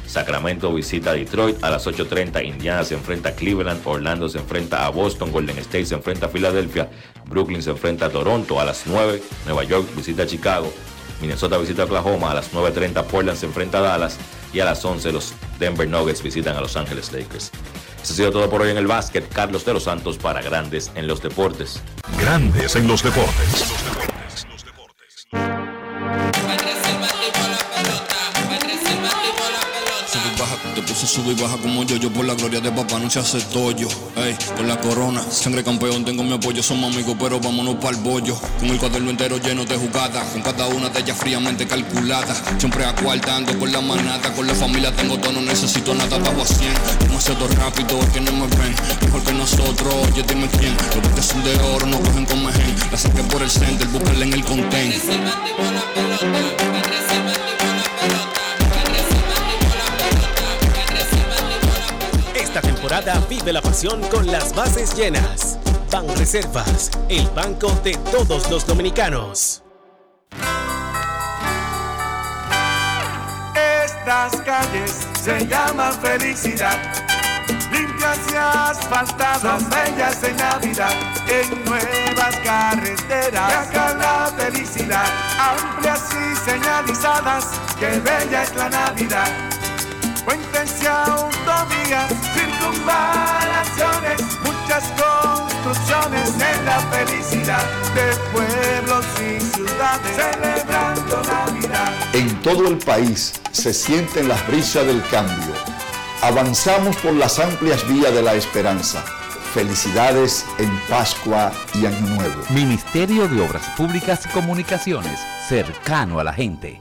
Sacramento visita a Detroit a las 8.30. Indiana se enfrenta a Cleveland. Orlando se enfrenta a Boston. Golden State se enfrenta a Filadelfia. Brooklyn se enfrenta a Toronto a las 9. Nueva York visita a Chicago. Minnesota visita a Oklahoma. A las 9.30 Portland se enfrenta a Dallas. Y a las 11 los Denver Nuggets visitan a Los Ángeles Lakers. Eso ha sido todo por hoy en el básquet. Carlos de los Santos para Grandes en los Deportes. Grandes en los deportes. Puse sube y baja como yo, yo por la gloria de papá no se hace tollo. Ey, por la corona, sangre campeón, tengo mi apoyo, somos amigos, pero vámonos para el bollo. Con el cuaderno entero lleno de jugadas, con cada una de ellas fríamente calculada. Siempre acuartando con la manata, con la familia tengo todo, no necesito nada, bajo a 100. Demasiado rápido, es que no me ven, mejor que nosotros, oye, dime quién. Los que son de oro no cogen con mejen, la saqué por el center, búscala en el content. Vive la pasión con las bases llenas. Ban Reservas, el banco de todos los dominicanos. Estas calles se llaman felicidad. Limpias y asfaltadas, son bellas en Navidad. En nuevas carreteras, acá la felicidad. Amplias y señalizadas, que bella es la Navidad. Puentes y autovías, circunvalaciones, muchas construcciones en la felicidad de pueblos y ciudades celebrando Navidad. En todo el país se sienten las brisas del cambio. Avanzamos por las amplias vías de la esperanza. Felicidades en Pascua y Año Nuevo. Ministerio de Obras Públicas y Comunicaciones, cercano a la gente.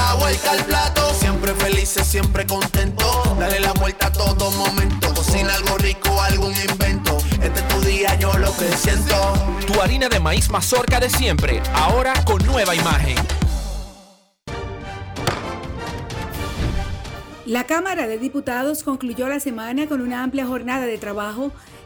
La vuelta al plato, siempre felices, siempre contento. Dale la vuelta a todo momento. Cocina algo rico, algún invento. Este es tu día, yo lo que siento. Tu harina de maíz mazorca de siempre, ahora con nueva imagen. La Cámara de Diputados concluyó la semana con una amplia jornada de trabajo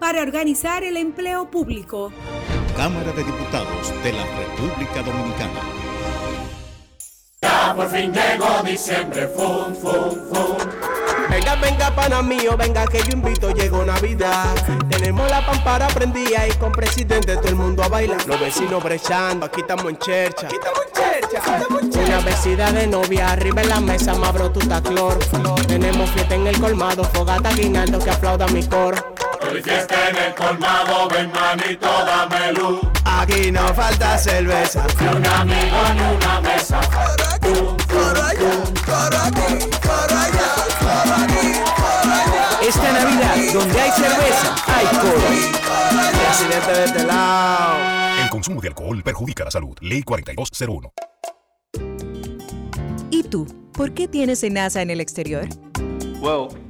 para organizar el empleo público. Cámara de Diputados de la República Dominicana. Ya por fin llegó diciembre, fum, fum, fum. Venga, venga, pana mío, venga que yo invito, llegó Navidad. Tenemos la pampara prendida y con presidente todo el mundo a bailar. Los vecinos brechando, aquí estamos en chercha. Aquí estamos en chercha, estamos en chercha. Una vecina de novia, arriba en la mesa, mabro tu clor. Tenemos fiesta en el colmado, fogata guinaldo que aplauda mi coro. Hoy fiesta en el colmado, ven manito, dame luz. Aquí no falta cerveza. Ni un amigo ni una mesa. Pum, pum. Esta Navidad, donde hay cerveza, hay coro. Presidente de este lado. El consumo de alcohol perjudica la salud. Ley 4201. ¿Y tú? ¿Por qué tienes enaza en el exterior? Well,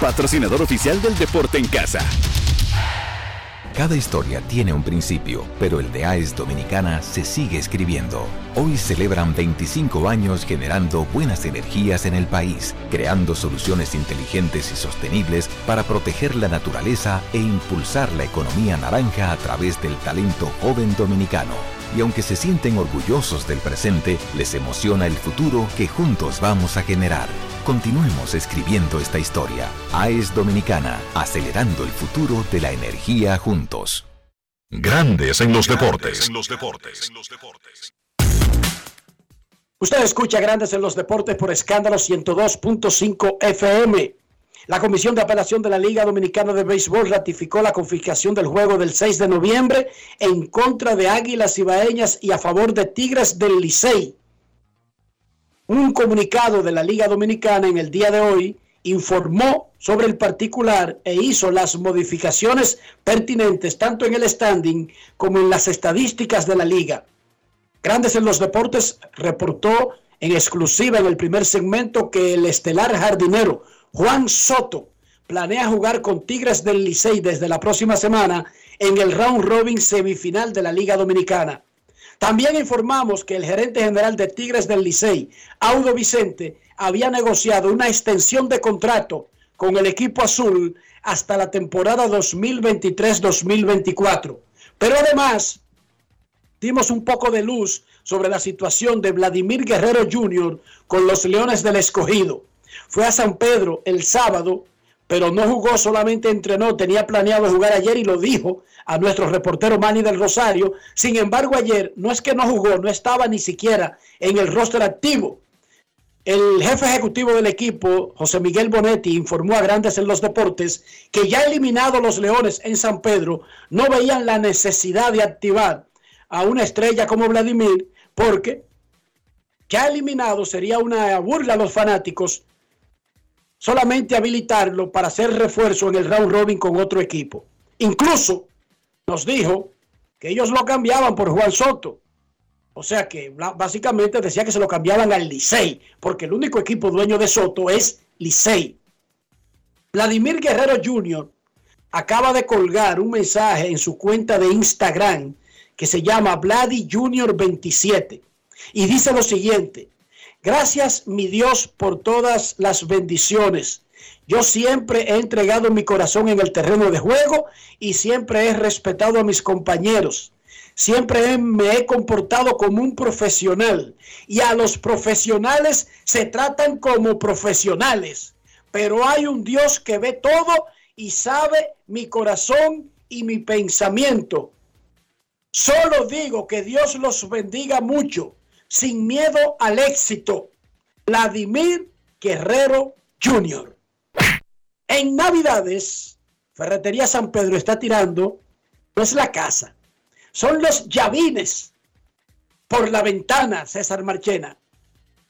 patrocinador oficial del deporte en casa. Cada historia tiene un principio, pero el de AES Dominicana se sigue escribiendo. Hoy celebran 25 años generando buenas energías en el país, creando soluciones inteligentes y sostenibles para proteger la naturaleza e impulsar la economía naranja a través del talento joven dominicano. Y aunque se sienten orgullosos del presente, les emociona el futuro que juntos vamos a generar. Continuemos escribiendo esta historia. AES Dominicana, acelerando el futuro de la energía juntos. Grandes en los deportes. Usted escucha Grandes en los Deportes por escándalo 102.5 FM. La Comisión de Apelación de la Liga Dominicana de Béisbol ratificó la confiscación del juego del 6 de noviembre en contra de Águilas Ibaeñas y a favor de Tigres del Licey. Un comunicado de la Liga Dominicana en el día de hoy informó sobre el particular e hizo las modificaciones pertinentes tanto en el standing como en las estadísticas de la liga. Grandes en los Deportes reportó en exclusiva en el primer segmento que el estelar jardinero Juan Soto planea jugar con Tigres del Licey desde la próxima semana en el round robin semifinal de la Liga Dominicana. También informamos que el gerente general de Tigres del Licey, Audo Vicente, había negociado una extensión de contrato con el equipo azul hasta la temporada 2023-2024. Pero además, dimos un poco de luz sobre la situación de Vladimir Guerrero Jr. con los Leones del Escogido. Fue a San Pedro el sábado, pero no jugó, solamente entrenó, tenía planeado jugar ayer y lo dijo a nuestro reportero Manny del Rosario. Sin embargo, ayer no es que no jugó, no estaba ni siquiera en el roster activo. El jefe ejecutivo del equipo, José Miguel Bonetti, informó a Grandes en los Deportes que ya eliminados los Leones en San Pedro, no veían la necesidad de activar a una estrella como Vladimir, porque ya eliminado sería una burla a los fanáticos solamente habilitarlo para hacer refuerzo en el round robin con otro equipo. Incluso nos dijo que ellos lo cambiaban por Juan Soto. O sea que básicamente decía que se lo cambiaban al Licey, porque el único equipo dueño de Soto es Licey. Vladimir Guerrero Jr. acaba de colgar un mensaje en su cuenta de Instagram que se llama Vladi Jr. 27 y dice lo siguiente, Gracias, mi Dios, por todas las bendiciones. Yo siempre he entregado mi corazón en el terreno de juego y siempre he respetado a mis compañeros. Siempre me he comportado como un profesional y a los profesionales se tratan como profesionales. Pero hay un Dios que ve todo y sabe mi corazón y mi pensamiento. Solo digo que Dios los bendiga mucho, sin miedo al éxito. Vladimir Guerrero Jr. En Navidades, Ferretería San Pedro está tirando, es la casa, son los llavines por la ventana, César Marchena.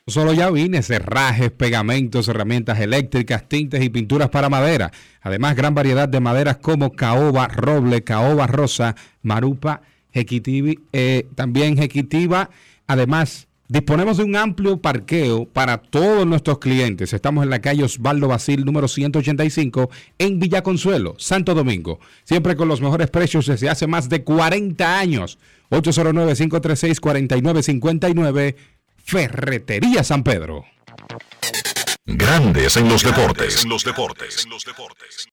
No solo llavines, cerrajes, pegamentos, herramientas eléctricas, tintes y pinturas para madera. Además, gran variedad de maderas como caoba, roble, caoba rosa, marupa, jequitivi, eh, también jequitiva. Además, disponemos de un amplio parqueo para todos nuestros clientes. Estamos en la calle Osvaldo Basil, número 185, en Villa Consuelo, Santo Domingo. Siempre con los mejores precios desde hace más de 40 años. 809-536-4959, Ferretería San Pedro. Grandes en los deportes. En los deportes. En los deportes.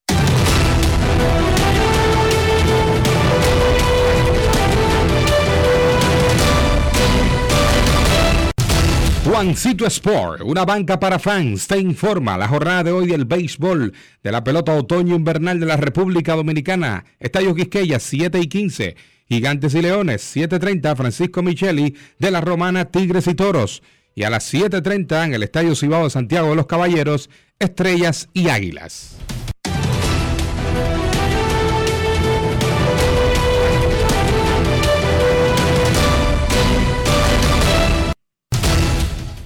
Juancito Sport, una banca para fans, te informa la jornada de hoy del béisbol de la pelota otoño invernal de la República Dominicana. Estadio Quisqueya, 7 y 15. Gigantes y Leones, 7.30. Francisco Micheli de la Romana, Tigres y Toros. Y a las 7.30 en el Estadio Cibao de Santiago de los Caballeros, Estrellas y Águilas.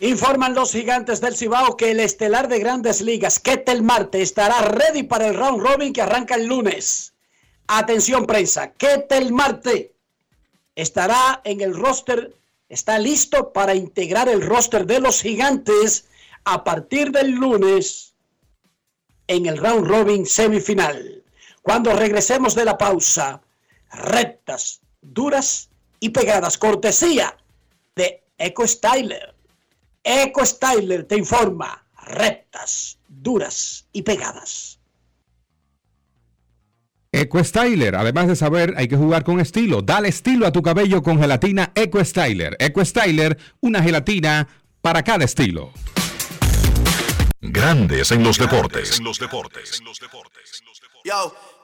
Informan los gigantes del Cibao que el estelar de grandes ligas, Ketel Marte, estará ready para el round robin que arranca el lunes. Atención prensa, Ketel Marte estará en el roster, está listo para integrar el roster de los gigantes a partir del lunes en el round robin semifinal. Cuando regresemos de la pausa, rectas, duras y pegadas, cortesía de Eco Styler. Eco Styler te informa, rectas, duras y pegadas. Eco Styler, además de saber, hay que jugar con estilo. Dale estilo a tu cabello con gelatina Eco Styler. Eco Styler, una gelatina para cada estilo. Grandes en los deportes. En los deportes. En los deportes. Yo,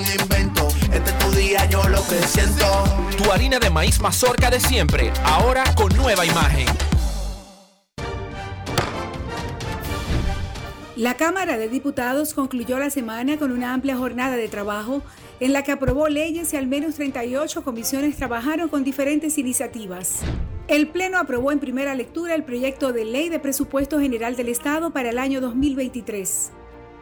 algún invento. Este es tu día, yo lo que siento. Tu harina de maíz mazorca de siempre, ahora con nueva imagen. La Cámara de Diputados concluyó la semana con una amplia jornada de trabajo en la que aprobó leyes y al menos 38 comisiones trabajaron con diferentes iniciativas. El Pleno aprobó en primera lectura el proyecto de ley de presupuesto general del Estado para el año 2023.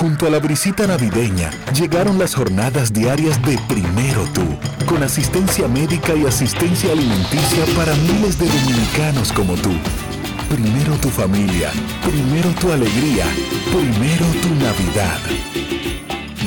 Junto a la brisita navideña llegaron las jornadas diarias de Primero Tú, con asistencia médica y asistencia alimenticia para miles de dominicanos como tú. Primero tu familia, primero tu alegría, primero tu Navidad.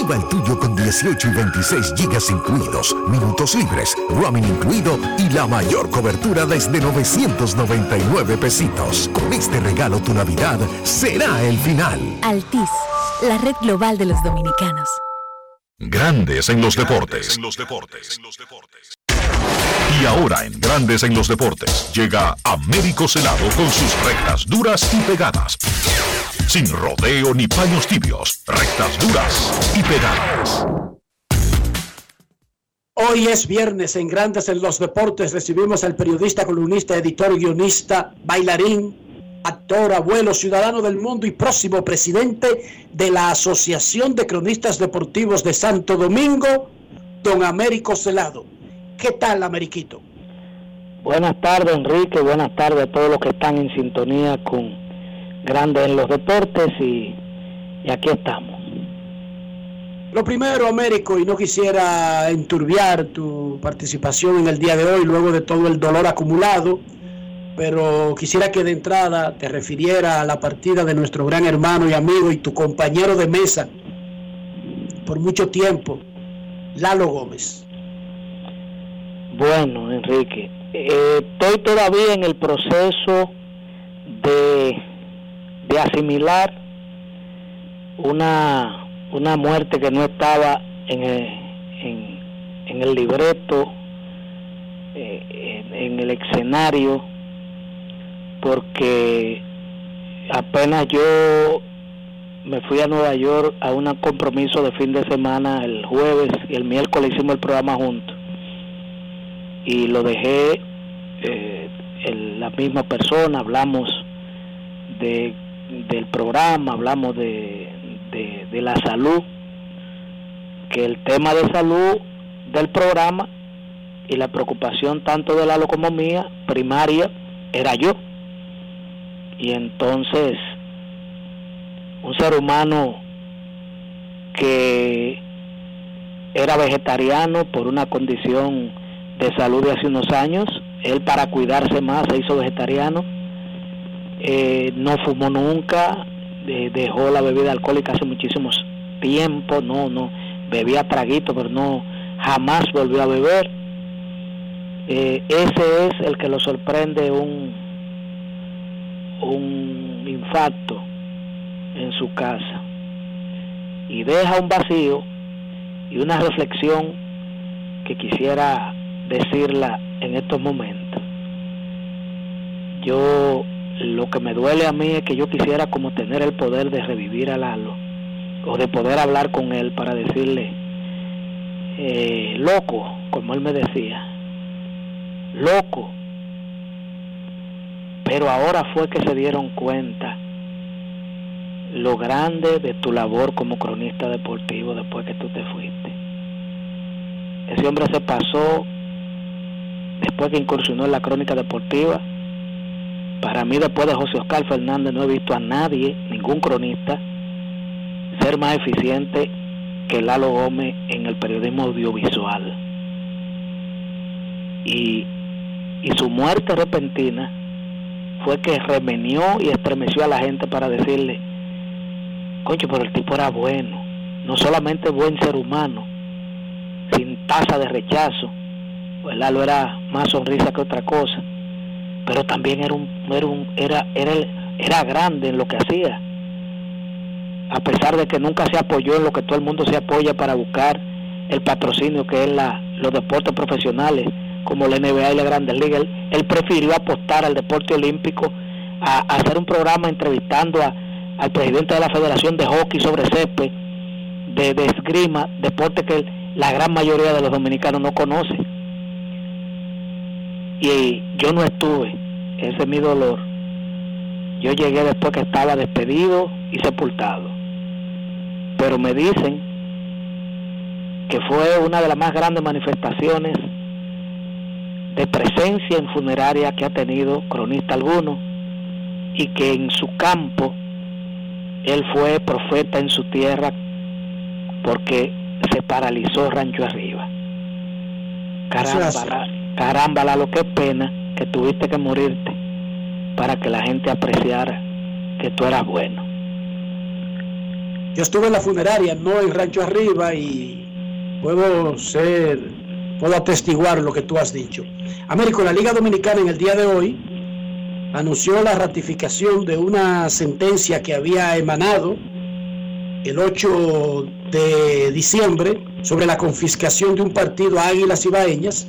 Activa el tuyo con 18 y 26 gigas incluidos, minutos libres, roaming incluido y la mayor cobertura desde 999 pesitos. Con este regalo tu Navidad será el final. Altis, la red global de los dominicanos. Grandes en los deportes. Y ahora en Grandes en los deportes llega Américo Celado con sus rectas duras y pegadas. Sin rodeo ni paños tibios, rectas duras y pegadas. Hoy es viernes en Grandes en los Deportes. Recibimos al periodista, columnista, editor, guionista, bailarín, actor, abuelo, ciudadano del mundo y próximo presidente de la Asociación de Cronistas Deportivos de Santo Domingo, don Américo Celado. ¿Qué tal, Ameriquito? Buenas tardes, Enrique. Buenas tardes a todos los que están en sintonía con Grandes en los Deportes y, y aquí estamos. Lo primero, Américo, y no quisiera enturbiar tu participación en el día de hoy, luego de todo el dolor acumulado, pero quisiera que de entrada te refiriera a la partida de nuestro gran hermano y amigo y tu compañero de mesa por mucho tiempo, Lalo Gómez. Bueno, Enrique, eh, estoy todavía en el proceso de, de asimilar una, una muerte que no estaba en el, en, en el libreto, eh, en, el escenario, porque apenas yo me fui a Nueva York a un compromiso de fin de semana el jueves y el miércoles hicimos el programa juntos. Y lo dejé eh, la misma persona hablamos de del programa hablamos de, de, la salud que el tema de salud del programa y la preocupación tanto de la como mía primaria era yo. Y entonces un ser humano que era vegetariano por una condición de salud de hace unos años, él para cuidarse más se hizo vegetariano, eh, no fumó nunca, de- dejó la bebida alcohólica hace muchísimos tiempo, no, no, bebía traguito, pero no, jamás volvió a beber. Eh, ese es el que lo sorprende un, un infarto en su casa y deja un vacío y una reflexión que quisiera decirla en estos momentos. Yo lo que me duele a mí es que yo quisiera como tener el poder de revivir a Lalo o de poder hablar con él para decirle, eh, loco, como él me decía, loco. Pero ahora fue que se dieron cuenta lo grande de tu labor como cronista deportivo después que tú te fuiste. Ese hombre se pasó, después que incursionó en la crónica deportiva, para mí después de José Oscar Fernández no he visto a nadie, ningún cronista, ser más eficiente que Lalo Gómez en el periodismo audiovisual. Y, y su muerte repentina fue que remenió y estremeció a la gente para decirle, concho, pero el tipo era bueno, no solamente buen ser humano, tasa de rechazo. Pues Lalo era más sonrisa que otra cosa, pero también era un, era un, era, era, era grande en lo que hacía. A pesar de que nunca se apoyó en lo que todo el mundo se apoya para buscar el patrocinio que es la, los deportes profesionales, como la NBA y la Grandes Ligas, él, él prefirió apostar al deporte olímpico, a, hacer un programa entrevistando a, al presidente de la Federación de Hockey sobre césped, de, de esgrima, deporte que la gran mayoría de los dominicanos no conoce. Y yo no estuve, ese es mi dolor. Yo llegué después que estaba despedido y sepultado. Pero me dicen que fue una de las más grandes manifestaciones de presencia en funeraria que ha tenido cronista alguno y que en su campo él fue profeta en su tierra porque se paralizó Rancho Arriba. Caramba, caramba, lo que pena que tuviste que morirte para que la gente apreciara que tú eras bueno. Yo estuve en la funeraria, no en Rancho Arriba, y puedo ser, puedo atestiguar lo que tú has dicho. Américo, la Liga Dominicana en el día de hoy anunció la ratificación de una sentencia que había emanado el 8 de diciembre sobre la confiscación de un partido a Águilas Ibaeñas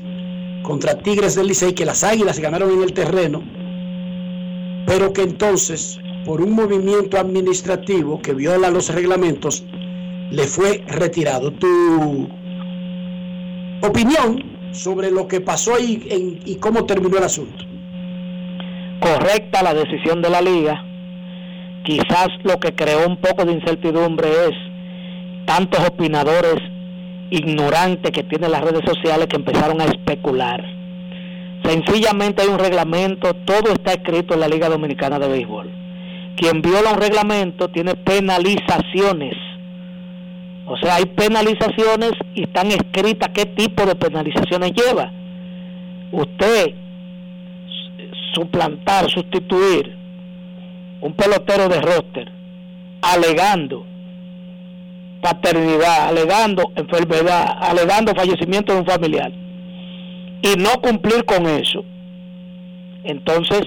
contra Tigres del Licey, que las Águilas ganaron en el terreno, pero que entonces, por un movimiento administrativo que viola los reglamentos, le fue retirado. Tu opinión sobre lo que pasó y, en, y cómo terminó el asunto. Correcta la decisión de la liga. Quizás lo que creó un poco de incertidumbre es tantos opinadores ignorantes que tienen las redes sociales que empezaron a especular. Sencillamente hay un reglamento, todo está escrito en la Liga Dominicana de Béisbol. Quien viola un reglamento tiene penalizaciones. O sea, hay penalizaciones y están escritas qué tipo de penalizaciones lleva. Usted suplantar, sustituir un pelotero de roster alegando paternidad, alegando enfermedad, alegando fallecimiento de un familiar y no cumplir con eso, entonces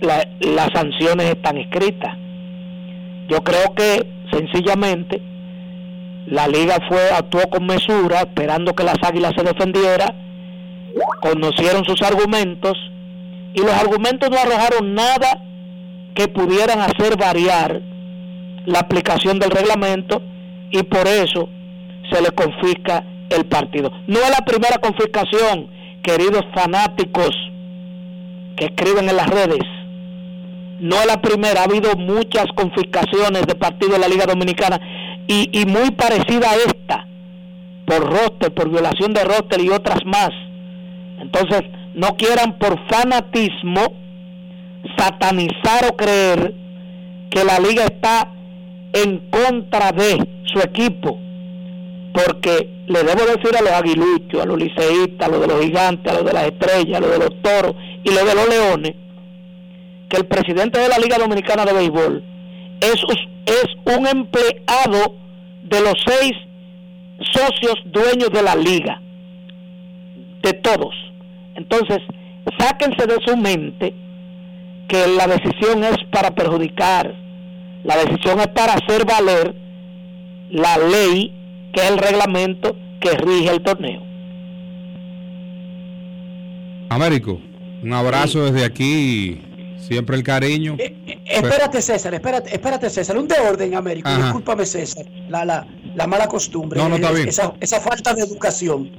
la, las sanciones están escritas. Yo creo que sencillamente la liga fue actuó con mesura, esperando que las águilas se defendiera, conocieron sus argumentos y los argumentos no arrojaron nada que pudieran hacer variar la aplicación del reglamento y por eso se le confisca el partido. No es la primera confiscación, queridos fanáticos que escriben en las redes. No es la primera, ha habido muchas confiscaciones de partidos de la Liga Dominicana y, y muy parecida a esta, por roster, por violación de roster y otras más. Entonces, no quieran por fanatismo satanizar o creer que la liga está en contra de su equipo, porque le debo decir a los aguiluchos, a los liceístas, a los de los gigantes, a los de las estrellas, a los de los toros y los de los leones, que el presidente de la Liga Dominicana de Béisbol es, es un empleado de los seis socios dueños de la liga, de todos. Entonces, sáquense de su mente que la decisión es para perjudicar, la decisión es para hacer valer la ley, que es el reglamento que rige el torneo. Américo, un abrazo sí. desde aquí, siempre el cariño. Eh, eh, espérate César, espérate, espérate César, un de orden Américo, Ajá. discúlpame César, la, la, la mala costumbre, no, no está bien. Esa, esa falta de educación.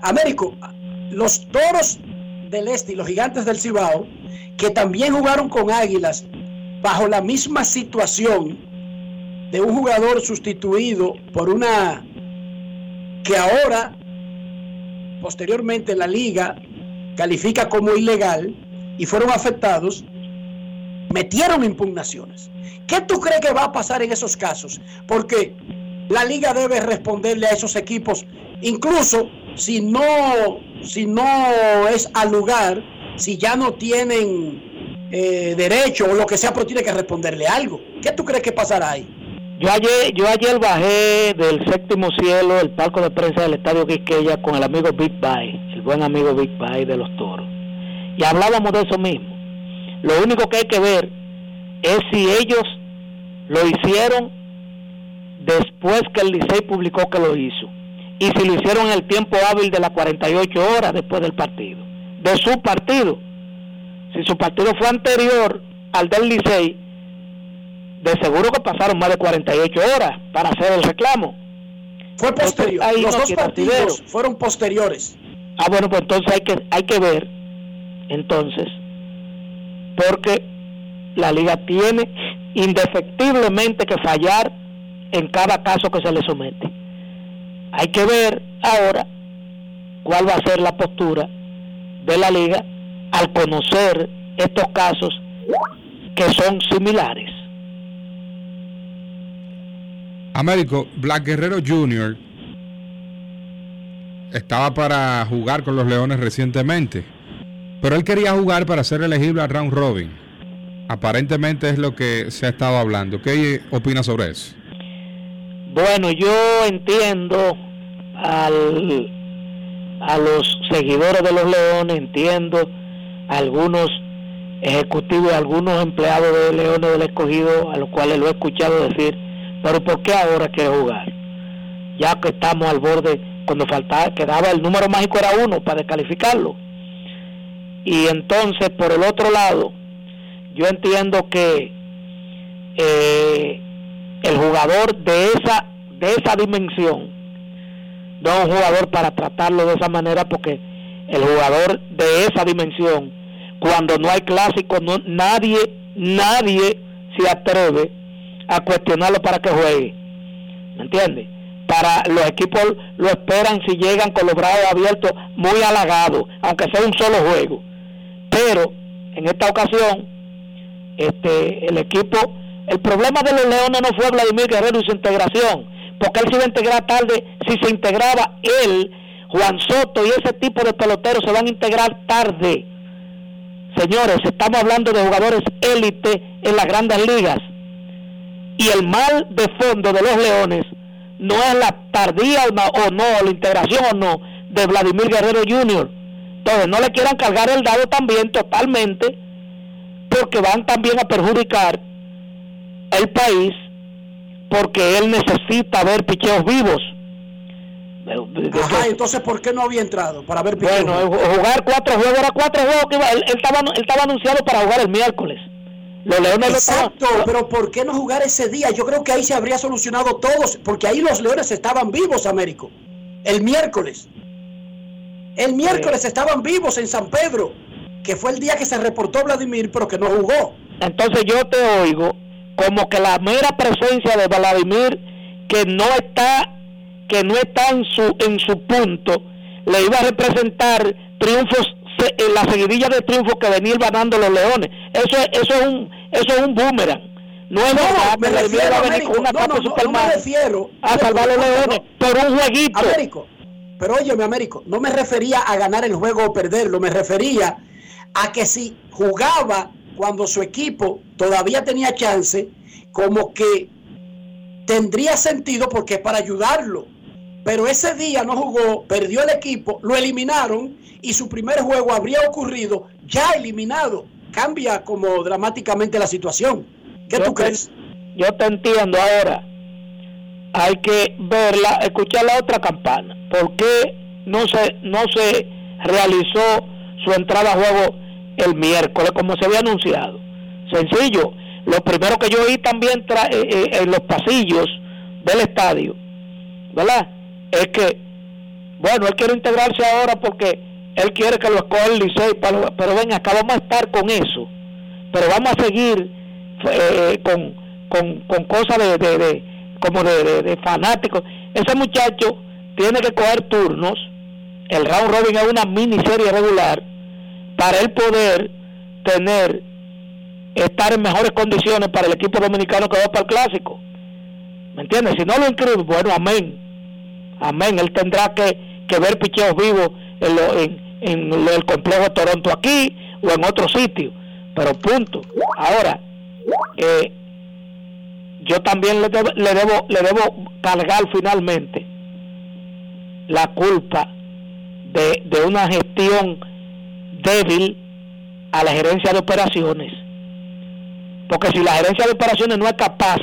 Américo, los toros del este y los gigantes del Cibao, que también jugaron con Águilas bajo la misma situación de un jugador sustituido por una que ahora, posteriormente la liga califica como ilegal y fueron afectados, metieron impugnaciones. ¿Qué tú crees que va a pasar en esos casos? Porque la liga debe responderle a esos equipos, incluso si no, si no es al lugar, si ya no tienen eh, derecho o lo que sea, pero tiene que responderle algo. ¿Qué tú crees que pasará ahí? Yo ayer, yo ayer bajé del séptimo cielo el palco de prensa del Estadio Quisqueya con el amigo Big Bay, el buen amigo Big Bay de los toros. Y hablábamos de eso mismo. Lo único que hay que ver es si ellos lo hicieron después que el Licey publicó que lo hizo. Y si lo hicieron en el tiempo hábil de las 48 horas después del partido. De su partido. Si su partido fue anterior al del Licey, de seguro que pasaron más de 48 horas para hacer el reclamo. Fue posterior. Los dos partidos fueron posteriores. Ah, bueno, pues entonces hay que, hay que ver, entonces, porque la liga tiene indefectiblemente que fallar en cada caso que se le somete. Hay que ver ahora cuál va a ser la postura de la liga al conocer estos casos que son similares. Américo, Black Guerrero Jr. estaba para jugar con los Leones recientemente, pero él quería jugar para ser elegible a round robin. Aparentemente es lo que se ha estado hablando. ¿Qué opina sobre eso? Bueno, yo entiendo al, a los seguidores de los Leones, entiendo algunos ejecutivos, algunos empleados de Leones del Escogido, a los cuales lo he escuchado decir pero ¿por qué ahora quiere jugar? Ya que estamos al borde, cuando faltaba, quedaba el número mágico era uno para descalificarlo. Y entonces, por el otro lado, yo entiendo que eh, el jugador de esa, de esa dimensión, no es un jugador para tratarlo de esa manera, porque el jugador de esa dimensión, cuando no hay clásico, no, nadie, nadie se atreve a cuestionarlo para que juegue. ¿Me entiendes? Para los equipos lo esperan si llegan con los brazos abiertos, muy halagados, aunque sea un solo juego. Pero en esta ocasión, este, el equipo, el problema de los Leones no fue Vladimir Guerrero y su integración, porque él se iba a integrar tarde. Si se integraba él, Juan Soto y ese tipo de peloteros se van a integrar tarde. Señores, estamos hablando de jugadores élite en las grandes ligas. Y el mal de fondo de los Leones no es la tardía o no, la integración o no de Vladimir Guerrero Jr. Entonces no le quieran cargar el dado también totalmente porque van también a perjudicar el país porque él necesita ver picheos vivos. Ajá, entonces ¿por qué no había entrado? Para ver picheos. Bueno, jugar cuatro juegos, era cuatro juegos que él, estaba, él estaba anunciado para jugar el miércoles. Los Leones Exacto, pero ¿por qué no jugar ese día? Yo creo que ahí se habría solucionado todos, porque ahí los Leones estaban vivos, Américo. El miércoles. El miércoles estaban vivos en San Pedro, que fue el día que se reportó Vladimir, pero que no jugó. Entonces yo te oigo como que la mera presencia de Vladimir, que no está, que no está en su, en su punto, le iba a representar triunfos en la seguidilla de triunfo que venir ganando los leones. Eso es, eso es un, eso es un boomerang. No es verdad me refiero, a venir con una no, no, no, me refiero a salvar los leones por un jueguito. Américo, pero óyeme, Américo, no me refería a ganar el juego o perderlo, me refería a que si jugaba cuando su equipo todavía tenía chance, como que tendría sentido porque es para ayudarlo. Pero ese día no jugó, perdió el equipo, lo eliminaron y su primer juego habría ocurrido ya eliminado. Cambia como dramáticamente la situación. ¿Qué tú crees? Yo te entiendo ahora. Hay que verla, escuchar la otra campana. ¿Por qué no se, no se realizó su entrada a juego el miércoles como se había anunciado? Sencillo. Lo primero que yo oí también eh, eh, en los pasillos del estadio, ¿verdad? Es que, bueno, él quiere integrarse ahora porque él quiere que lo escoja el Licey, pero, pero ven, acá vamos a estar con eso. Pero vamos a seguir eh, con, con, cosas de, de, como de, de, fanáticos. Ese muchacho tiene que coger turnos. El round robin es una miniserie regular para él poder tener, estar en mejores condiciones para el equipo dominicano que va para el clásico. ¿Me entiendes? Si no lo inscribe, bueno, amén. Amén. Él tendrá que, que ver picheos vivos en, en, en el complejo de Toronto aquí o en otro sitio, pero punto. Ahora, eh, yo también le debo, le debo, le debo cargar finalmente la culpa de, de una gestión débil a la gerencia de operaciones. Porque si la gerencia de operaciones no es capaz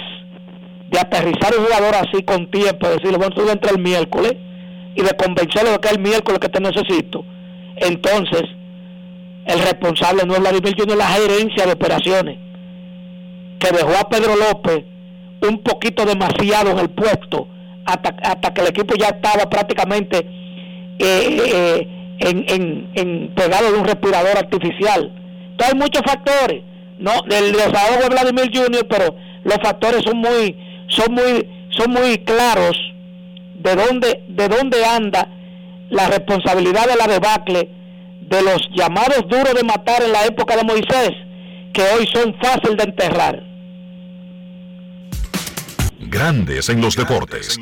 de aterrizar un jugador así con tiempo, decirle, bueno, tú entra el miércoles y de convencerlo de que es el miércoles que te necesito, entonces el responsable no es Vladimir Junior, la gerencia de operaciones, que dejó a Pedro López un poquito demasiado en el puesto hasta, hasta que el equipo ya estaba prácticamente eh, eh, en, en, en pegado de un respirador artificial. Entonces hay muchos factores, no el desahogo de Vladimir Junior, pero los factores son muy son muy son muy claros de dónde de dónde anda la responsabilidad de la debacle de los llamados duros de matar en la época de Moisés, que hoy son fáciles de enterrar. Grandes en los deportes.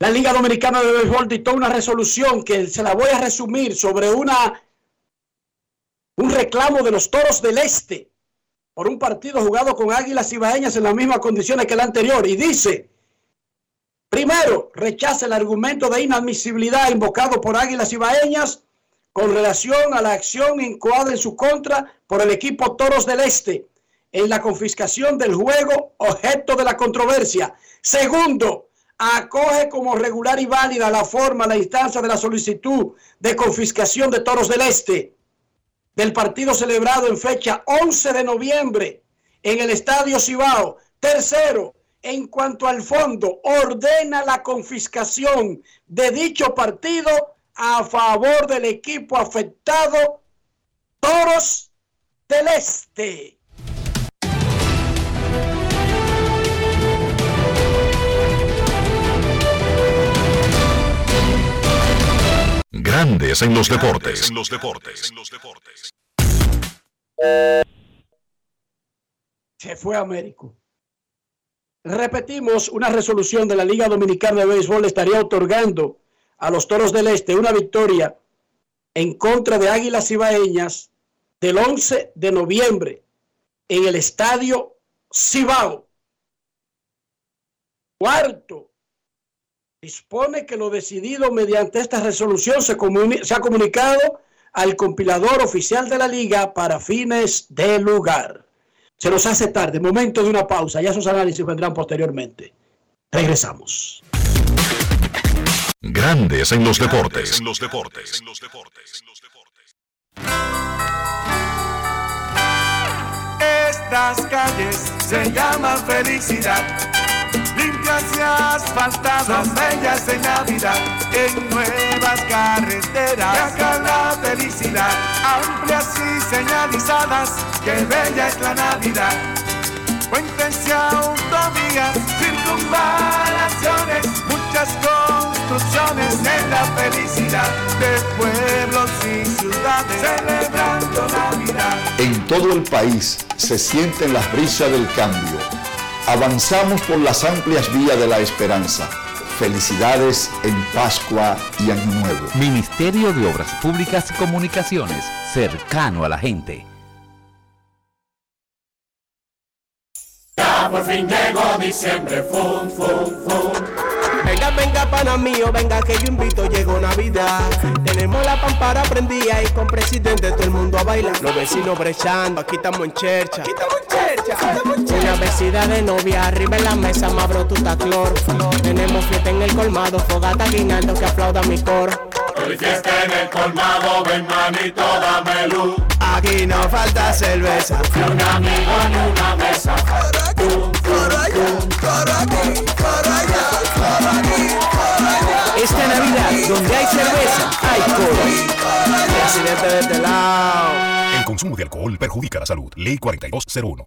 La Liga Dominicana de Béisbol dictó una resolución que se la voy a resumir sobre una un reclamo de los Toros del Este por un partido jugado con Águilas Ibaeñas en las mismas condiciones que el anterior y dice, primero, rechaza el argumento de inadmisibilidad invocado por Águilas Ibaeñas con relación a la acción incoada en su contra por el equipo Toros del Este en la confiscación del juego objeto de la controversia. Segundo, acoge como regular y válida la forma, la instancia de la solicitud de confiscación de Toros del Este del partido celebrado en fecha 11 de noviembre en el Estadio Cibao. Tercero, en cuanto al fondo, ordena la confiscación de dicho partido a favor del equipo afectado, Toros del Este. Grandes en los deportes. En los deportes. En los deportes. Se fue a Américo. Repetimos, una resolución de la Liga Dominicana de Béisbol estaría otorgando a los Toros del Este una victoria en contra de Águilas Ibaeñas del 11 de noviembre en el Estadio Cibao. Cuarto, dispone que lo decidido mediante esta resolución se, se, ha comunicado al compilador oficial de la liga para fines de lugar. Se nos hace tarde, momento de una pausa, ya sus análisis vendrán posteriormente. Regresamos. Grandes en los deportes. En los deportes. En los deportes. Estas calles se llaman felicidad limpias y asfaltadas, son bellas en Navidad, en nuevas carreteras, acá la felicidad, amplias y señalizadas, que bella es la Navidad. Puentes y autovías, circunvalaciones, muchas construcciones en la felicidad de pueblos y ciudades, celebrando Navidad. En todo el país se sienten las brisas del cambio Avanzamos por las amplias vías de la esperanza. Felicidades en Pascua y Año Nuevo. Ministerio de Obras Públicas y Comunicaciones, cercano a la gente. Ya por fin llegó diciembre, fum, fum, fum. Venga, venga, pana mío, venga que yo invito, llegó Navidad. Tenemos la pampara prendida y con presidente todo el mundo a bailar. Los vecinos brechando, aquí estamos en chercha. Aquí estamos en chercha. Una vecina de novia, arriba en la mesa, mabro tu taclor. Tenemos fiesta en el colmado, fogata guinaldo que aplauda mi coro. Hoy fiesta en el colmado, ven manito, dame luz. Aquí no falta cerveza. Ni un amigo en una mesa. Esta Navidad, donde hay cerveza, hay coro. Presidente de este lado. El consumo de alcohol perjudica la salud. Ley 4201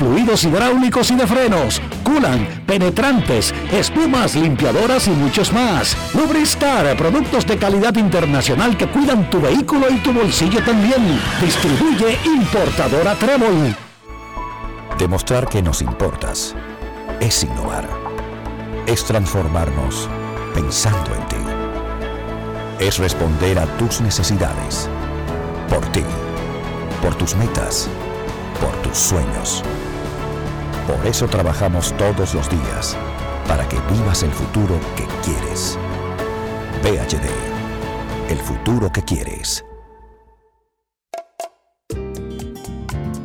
fluidos hidráulicos y de frenos, culan, penetrantes, espumas, limpiadoras y muchos más. Lubristar, productos de calidad internacional que cuidan tu vehículo y tu bolsillo también. Distribuye importadora Trébol. Demostrar que nos importas es innovar. Es transformarnos pensando en ti. Es responder a tus necesidades. Por ti. Por tus metas por tus sueños. Por eso trabajamos todos los días, para que vivas el futuro que quieres. PHD, el futuro que quieres.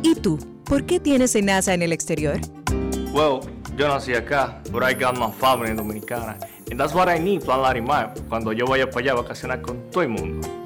¿Y tú? ¿Por qué tienes NASA en el exterior? Well, yo nací acá, but I got my family dominicana. And that's what I need, Plan Larimar, cuando yo vaya para allá a vacacionar con todo el mundo.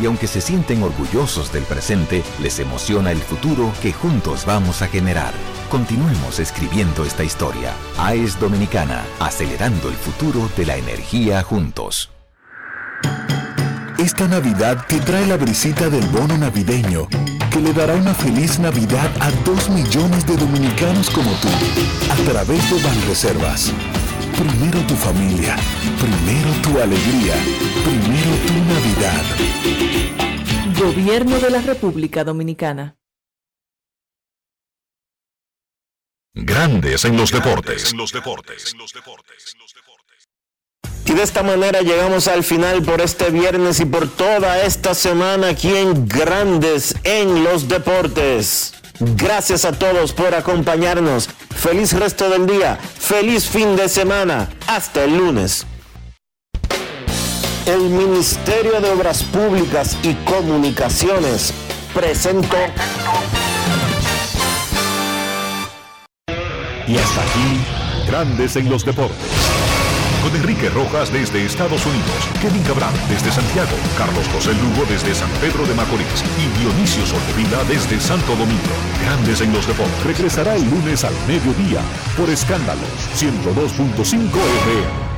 Y aunque se sienten orgullosos del presente, les emociona el futuro que juntos vamos a generar. Continuemos escribiendo esta historia. AES Dominicana, acelerando el futuro de la energía juntos. Esta Navidad te trae la brisita del bono navideño, que le dará una feliz Navidad a dos millones de dominicanos como tú, a través de Banreservas. Primero tu familia, primero tu alegría, primero tu Navidad. Gobierno de la República Dominicana. Grandes en los deportes. En los deportes. Y de esta manera llegamos al final por este viernes y por toda esta semana aquí en Grandes en los Deportes. Gracias a todos por acompañarnos. Feliz resto del día. Feliz fin de semana. Hasta el lunes. El Ministerio de Obras Públicas y Comunicaciones presentó. Y hasta aquí, Grandes en los Deportes. Con Enrique Rojas desde Estados Unidos, Kevin Cabral desde Santiago, Carlos José Lugo desde San Pedro de Macorís y Dionisio Solterida desde Santo Domingo. Grandes en los Deportes. Regresará el lunes al mediodía por Escándalos 102.5 FM.